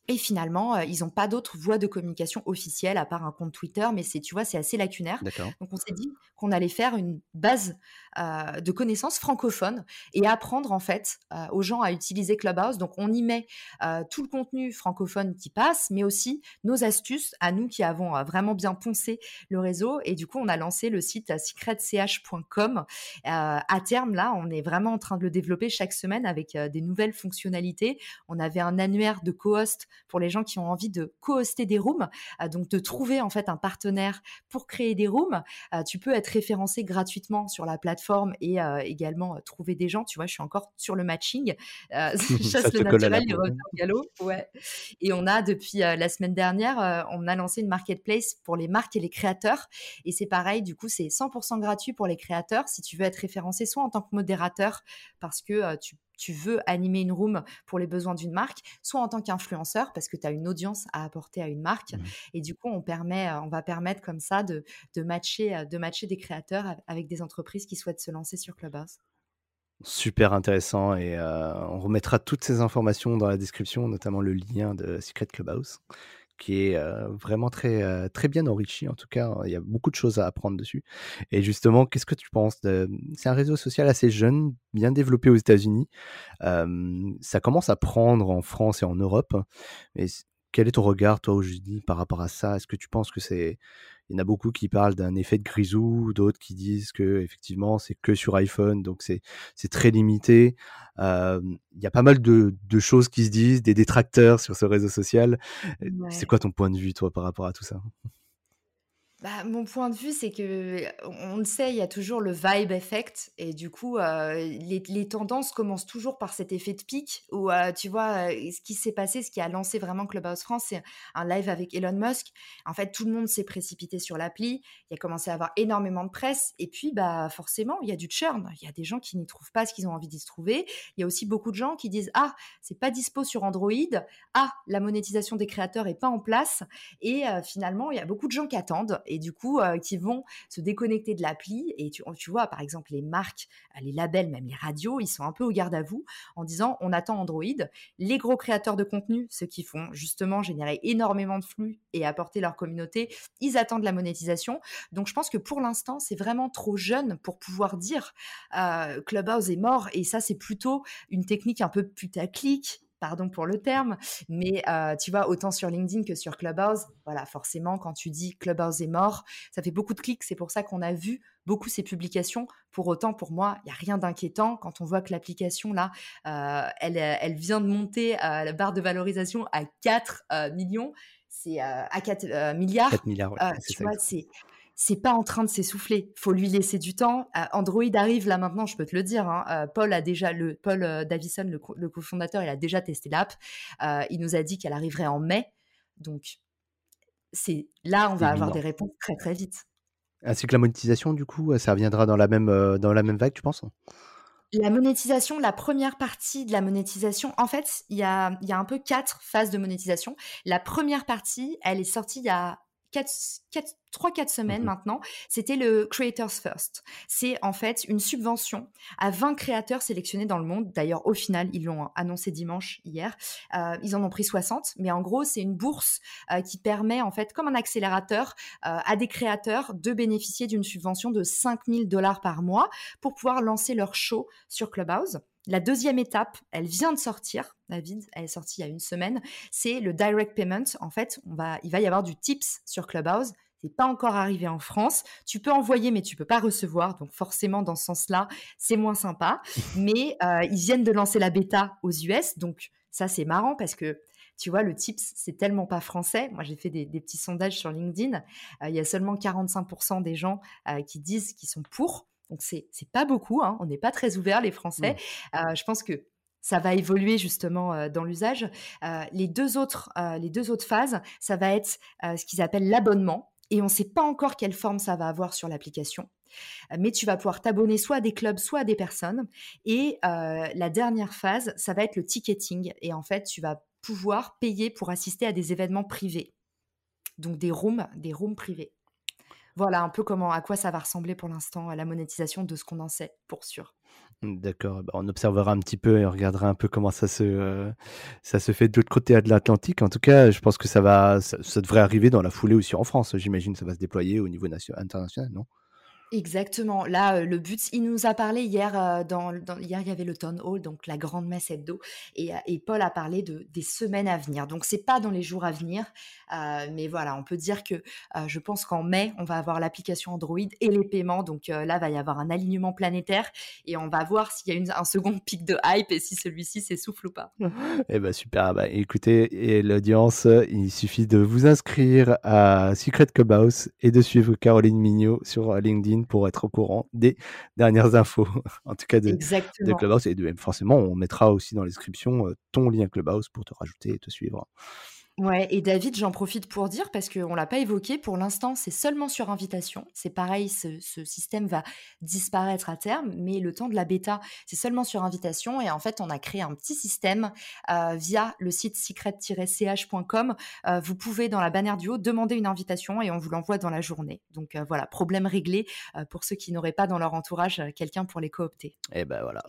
Et finalement, ils n'ont pas d'autres voies de communication officielles à part un compte Twitter, mais c'est, tu vois, c'est assez lacunaire. Donc on s'est dit qu'on allait faire une base euh, de connaissances francophones et apprendre en fait euh, aux gens à utiliser Clubhouse. Donc on y met euh, tout le contenu francophone qui passe, mais aussi nos astuces à nous qui avons vraiment bien poncé le réseau. Et du coup, on a lancé le site secretch.com. à terme, là, on est vraiment en train de le développer chaque semaine avec des nouvelles fonctionnalités. On avait un annuaire de co-host pour les gens qui ont envie de co-hoster des rooms, donc de trouver en fait un partenaire pour créer des rooms. tu peux être référencé gratuitement sur la plateforme et également trouver des gens. Tu vois, je suis encore sur le matching. chasse le naturel, les revient galop. Ouais. Et on a depuis la semaine dernière, on a lancé une marketplace pour les marques et les créateurs. Et c'est pareil, du coup, c'est 100% gratuit pour les créateurs si tu veux être référencé soit en tant que modérateur parce que tu tu veux animer une room pour les besoins d'une marque, soit en tant qu'influenceur parce que tu as une audience à apporter à une marque. Mmh. Et du coup, on, permet, euh, on va permettre comme ça de, matcher, euh, de matcher des créateurs avec des entreprises qui souhaitent se lancer sur Clubhouse. Super intéressant et euh, on remettra toutes ces informations dans la description, notamment le lien de Secret Clubhouse qui est vraiment très, très bien enrichi. En tout cas, il y a beaucoup de choses à apprendre dessus. Et justement, qu'est-ce que tu penses. C'est un réseau social assez jeune, bien développé aux États-Unis. ça commence à prendre en France et en Europe. Mais quel est ton regard, toi, aujourd'hui, par rapport à ça? Est-ce que tu penses que c'est il y en a beaucoup qui parlent d'un effet de grisou, d'autres qui disent que effectivement c'est que sur iPhone, donc c'est très limité. Il y a pas mal de, de, choses qui se disent, des détracteurs sur ce réseau social. C'est quoi ton point de vue, toi, par rapport à tout ça? Bah, mon point de vue, c'est que on le sait, il y a toujours le vibe effect et du coup, les, les, tendances commencent toujours par cet effet de pic où, tu vois, ce qui s'est passé, ce qui a lancé vraiment Clubhouse France, c'est un live avec Elon Musk. En fait, tout le monde s'est précipité sur l'appli. Il y a commencé à avoir énormément de presse et puis, bah, forcément, il y a du churn. Il y a des gens qui n'y trouvent pas ce qu'ils ont envie d'y trouver. Il y a aussi beaucoup de gens qui disent ah, c'est pas dispo sur Android. Ah, la monétisation des créateurs est pas en place. Et finalement, il y a beaucoup de gens qui attendent et du coup euh, qui vont se déconnecter de l'appli. Et tu, vois, par exemple, les marques, euh, les labels, même les radios, ils sont un peu au garde à vous en disant on attend Android. Les gros créateurs de contenu, ceux qui font justement générer énormément de flux et apporter leur communauté, ils attendent la monétisation. Donc je pense que pour l'instant, c'est vraiment trop jeune pour pouvoir dire euh, Clubhouse est mort. Et ça, c'est plutôt une technique un peu putaclic pardon pour le terme, mais tu vois, autant sur LinkedIn que sur Clubhouse, voilà, forcément, quand tu dis Clubhouse est mort, ça fait beaucoup de clics. C'est pour ça qu'on a vu beaucoup ces publications. Pour autant, pour moi, il n'y a rien d'inquiétant quand on voit que l'application, là, elle, elle, vient de monter la barre de valorisation à 4 millions. C'est à 4 milliards. 4 milliards, tu vois, c'est c'est pas en train de s'essouffler. Faut lui laisser du temps. Euh, Android arrive là maintenant, je peux te le dire. Hein. Euh, Paul a déjà le Paul euh, Davison, le, cofondateur, il a déjà testé l'app. il nous a dit qu'elle arriverait en mai. Donc c'est là, on va avoir des réponses très très vite. Ainsi que la monétisation, du coup, ça reviendra dans la même dans la même vague, tu penses? La monétisation, la première partie de la monétisation, en fait, il y a, y a un peu quatre phases de monétisation. La première partie, elle est sortie il y a 3-4 semaines mmh maintenant, c'était le Creators First. C'est en fait une subvention à 20 créateurs sélectionnés dans le monde. D'ailleurs, au final, ils l'ont annoncé dimanche, hier. Euh, ils en ont pris 60, mais en gros, c'est une bourse euh, qui permet, en fait, comme un accélérateur, euh, à des créateurs de bénéficier d'une subvention de 5000 dollars par mois pour pouvoir lancer leur show sur Clubhouse. La deuxième étape, elle vient de sortir, David, elle est sortie il y a une semaine, c'est le direct payment. En fait, on va, il va y avoir du tips sur Clubhouse. C'est pas encore arrivé en France. Tu peux envoyer, mais tu peux pas recevoir. Donc forcément, dans ce sens-là, c'est moins sympa. Mais euh, ils viennent de lancer la bêta aux US, donc ça c'est marrant parce que Tu vois, le tips, c'est tellement pas français. Moi, j'ai fait des, petits sondages sur LinkedIn. il y a seulement 45% des gens qui disent qu'ils sont pour. Donc, c'est pas beaucoup. Hein. On n'est pas très ouverts, les Français. Mmh. je pense que ça va évoluer justement dans l'usage. les, deux autres, les deux autres phases, ça va être ce qu'ils appellent l'abonnement. Et on ne sait pas encore quelle forme ça va avoir sur l'application. Mais tu vas pouvoir t'abonner soit à des clubs, soit à des personnes. Et la dernière phase, ça va être le ticketing. Et en fait, tu vas pouvoir payer pour assister à des événements privés. Donc des rooms, des rooms privés. Voilà un peu comment, à quoi ça va ressembler pour l'instant à la monétisation de ce qu'on en sait, pour sûr. D'accord, bah, on observera un petit peu et on regardera un peu comment ça se, euh, ça se fait de l'autre côté de l'Atlantique. En tout cas, je pense que ça va, ça, devrait arriver dans la foulée aussi en France. J'imagine ça va se déployer au niveau international, non? Exactement. Là, le but, il nous a parlé hier, dans, hier il y avait le town hall, donc la grande messe hebdo, et, et Paul a parlé de des semaines à venir. Donc c'est pas dans les jours à venir, mais voilà, on peut dire que je pense qu'en mai, on va avoir l'application Android et les paiements. Donc là, va y avoir un alignement planétaire et on va voir s'il y a une, un second pic de hype et si celui-ci s'essouffle ou pas. Eh ben super. Bah, écoutez, et l'audience, il suffit de vous inscrire à Secret Clubhouse et de suivre Caroline Mignot sur LinkedIn pour être au courant des dernières infos, en tout cas de, de Clubhouse. Et de, forcément, on mettra aussi dans la description euh, ton lien Clubhouse pour te rajouter et te suivre. Ouais, et David, j'en profite pour dire, parce qu'on ne l'a pas évoqué, pour l'instant, c'est seulement sur invitation. C'est pareil, ce, système va disparaître à terme, mais le temps de la bêta, c'est seulement sur invitation. Et en fait, on a créé un petit système euh, via le site secret-ch.com. Euh, vous pouvez, dans la bannière du haut, demander une invitation et on vous l'envoie dans la journée. Donc euh, voilà, problème réglé pour ceux qui n'auraient pas dans leur entourage quelqu'un pour les coopter. Et ben voilà,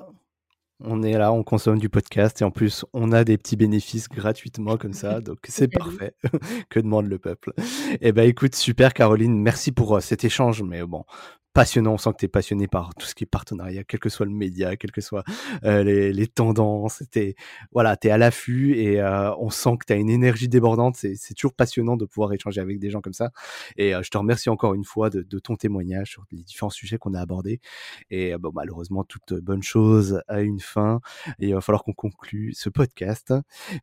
on est là, on consomme du podcast et en plus on a des petits bénéfices gratuitement comme ça, donc c'est parfait. que demande le peuple? Eh ben écoute, super Caroline, merci pour euh, cet échange, mais bon, passionnant. On sent que tu es passionné par tout ce qui est partenariat, quel que soit le média, quel que soit euh, les, tendances. T'es, voilà, tu es à l'affût et euh, on sent que tu as une énergie débordante. C'est, toujours passionnant de pouvoir échanger avec des gens comme ça. Et euh, je te remercie encore une fois de, ton témoignage sur les différents sujets qu'on a abordés. Et bon, malheureusement, toute bonne chose a une fin. Et il va falloir qu'on conclue ce podcast.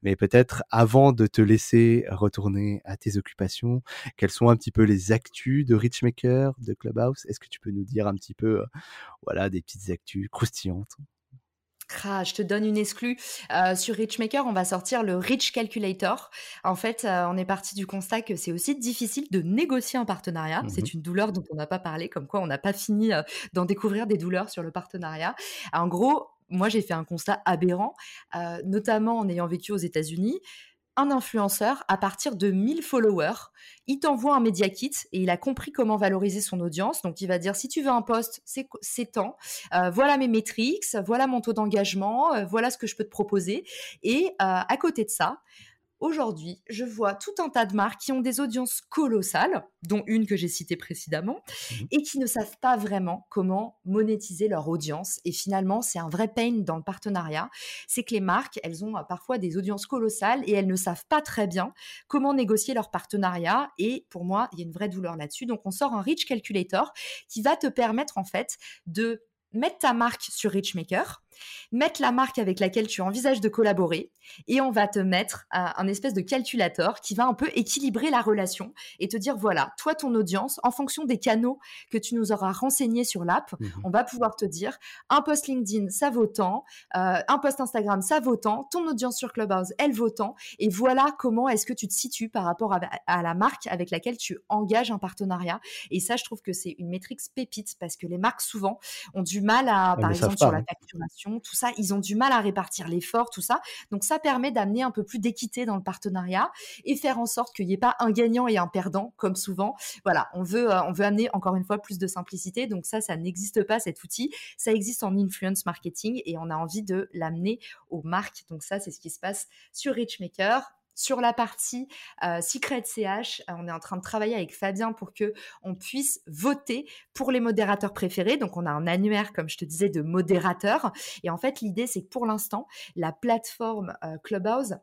Mais peut-être avant de te laisser retourner à tes occupations, quelles sont un petit peu les actus de Richmaker, de Clubhouse? Est-ce que tu tu peux nous dire un petit peu, euh, voilà, des petites actus croustillantes? Je te donne une exclue. Euh, sur Richmaker, on va sortir le Rich Calculator. En fait, euh, on est parti du constat que c'est aussi difficile de négocier un partenariat. Mmh c'est une douleur dont on n'a pas parlé, comme quoi on n'a pas fini d'en découvrir des douleurs sur le partenariat. En gros, moi, j'ai fait un constat aberrant, notamment en ayant vécu aux États-Unis un influenceur à partir de 1000 followers. Il t'envoie un média kit et il a compris comment valoriser son audience. Donc, il va dire si tu veux un poste, c'est temps. Euh, voilà mes métriques, voilà mon taux d'engagement, euh, voilà ce que je peux te proposer. Et euh, à côté de ça, Aujourd'hui, je vois tout un tas de marques qui ont des audiences colossales, dont une que j'ai citée précédemment, mmh et qui ne savent pas vraiment comment monétiser leur audience. Et finalement, c'est un vrai pain dans le partenariat. C'est que les marques, elles ont euh, parfois des audiences colossales et elles ne savent pas très bien comment négocier leur partenariat. Et pour moi, il y a une vraie douleur là-dessus. Donc, on sort un Rich Calculator qui va te permettre en fait de mettre ta marque sur Richmaker, mettre la marque avec laquelle tu envisages de collaborer et on va te mettre un espèce de calculateur qui va un peu équilibrer la relation et te dire voilà, toi ton audience, en fonction des canaux que tu nous auras renseignés sur l'app, mmh on va pouvoir te dire un post LinkedIn ça vaut tant, euh, un post Instagram ça vaut tant, ton audience sur Clubhouse elle vaut tant et voilà comment est-ce que tu te situes par rapport à, la marque avec laquelle tu engages un partenariat. Et ça je trouve que c'est une métrique pépite parce que les marques souvent ont du mal à par exemple sur la facturation tout ça, ils ont du mal à répartir l'effort, tout ça. Donc ça permet d'amener un peu plus d'équité dans le partenariat et faire en sorte qu'il n'y ait pas un gagnant et un perdant comme souvent. Voilà, on veut euh, on veut amener encore une fois plus de simplicité. Donc ça ça n'existe pas cet outil, ça existe en influence marketing et on a envie de l'amener aux marques. Donc ça c'est ce qui se passe sur Richmaker sur la partie euh, Secret CH, euh, on est en train de travailler avec Fabien pour que on puisse voter pour les modérateurs préférés. Donc, on a un annuaire, comme je te disais, de modérateurs. Et en fait, l'idée, c'est que pour l'instant, la plateforme euh, Clubhouse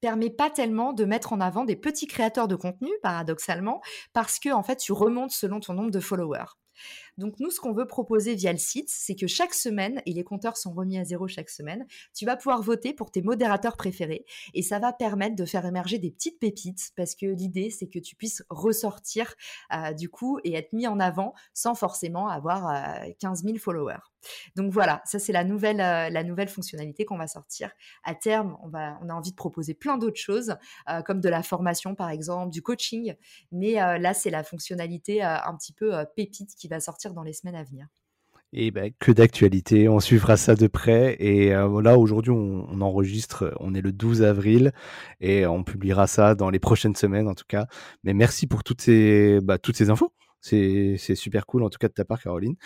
permet pas tellement de mettre en avant des petits créateurs de contenu, paradoxalement, parce que en fait, tu remontes selon ton nombre de followers. Donc nous, ce qu'on veut proposer via le site, c'est que chaque semaine, et les compteurs sont remis à zéro chaque semaine, tu vas pouvoir voter pour tes modérateurs préférés et ça va permettre de faire émerger des petites pépites parce que l'idée, c'est que tu puisses ressortir euh, du coup et être mis en avant sans forcément avoir 15 000 followers. Donc voilà, ça c'est la nouvelle, la nouvelle fonctionnalité qu'on va sortir. À terme, on, a envie de proposer plein d'autres choses, comme de la formation par exemple, du coaching. Mais là, c'est la fonctionnalité un petit peu pépite qui va sortir dans les semaines à venir. Et ben, que d'actualité, on suivra ça de près. Et voilà, aujourd'hui, on, enregistre, on est le 12 avril et on publiera ça dans les prochaines semaines en tout cas. Mais merci pour toutes ces, bah, toutes ces infos. C'est super cool en tout cas de ta part, Caroline.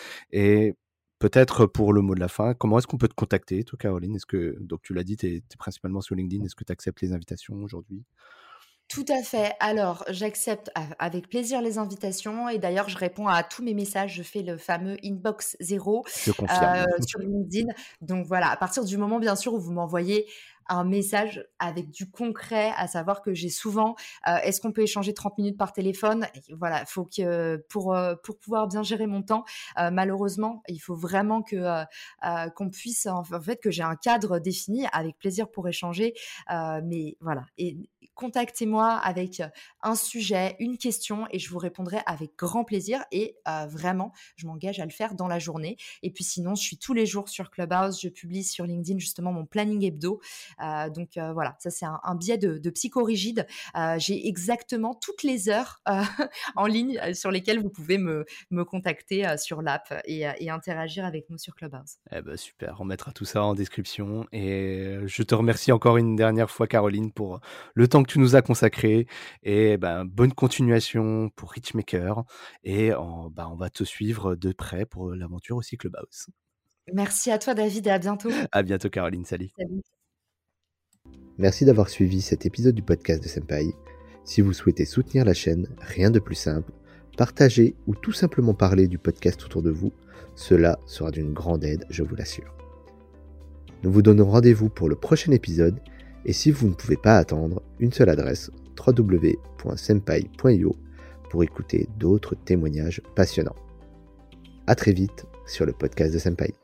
Peut-être pour le mot de la fin, comment est-ce qu'on peut te contacter, toi, Caroline? Est-ce que, donc tu l'as dit, tu es, principalement sur LinkedIn. Est-ce que tu acceptes les invitations aujourd'hui? Tout à fait. Alors, j'accepte avec plaisir les invitations et d'ailleurs, je réponds à tous mes messages. Je fais le fameux inbox zéro euh, sur LinkedIn. Donc voilà, à partir du moment, bien sûr, où vous m'envoyez un message avec du concret, à savoir que j'ai souvent, euh, est-ce qu'on peut échanger 30 minutes par téléphone? Voilà, faut que pour euh, pour pouvoir bien gérer mon temps, malheureusement, il faut vraiment que qu'on puisse en fait que j'ai un cadre défini avec plaisir pour échanger. mais voilà, et contactez-moi avec un sujet, une question et je vous répondrai avec grand plaisir et vraiment, je m'engage à le faire dans la journée. Et puis sinon, je suis tous les jours sur Clubhouse, je publie sur LinkedIn justement mon planning hebdo. donc voilà, ça c'est un, biais de, de psychorigide. J'ai exactement toutes les heures en ligne sur lesquelles vous pouvez me, me contacter sur l'app et, interagir avec nous sur Clubhouse. Eh ben super, on mettra tout ça en description et je te remercie encore une dernière fois Caroline pour le temps que tu nous as consacré. Et ben, bonne continuation pour Richmaker. Et ben, on va te suivre de près pour l'aventure aussi Clubhouse. Merci à toi, David, et à bientôt. À bientôt, Caroline. Salut. Salut. Merci d'avoir suivi cet épisode du podcast de Senpai. Si vous souhaitez soutenir la chaîne, rien de plus simple. Partager ou tout simplement parler du podcast autour de vous. Cela sera d'une grande aide, je vous l'assure. Nous vous donnons rendez-vous pour le prochain épisode et si vous ne pouvez pas attendre, une seule adresse www.senpai.io pour écouter d'autres témoignages passionnants. A très vite sur le podcast de Senpai.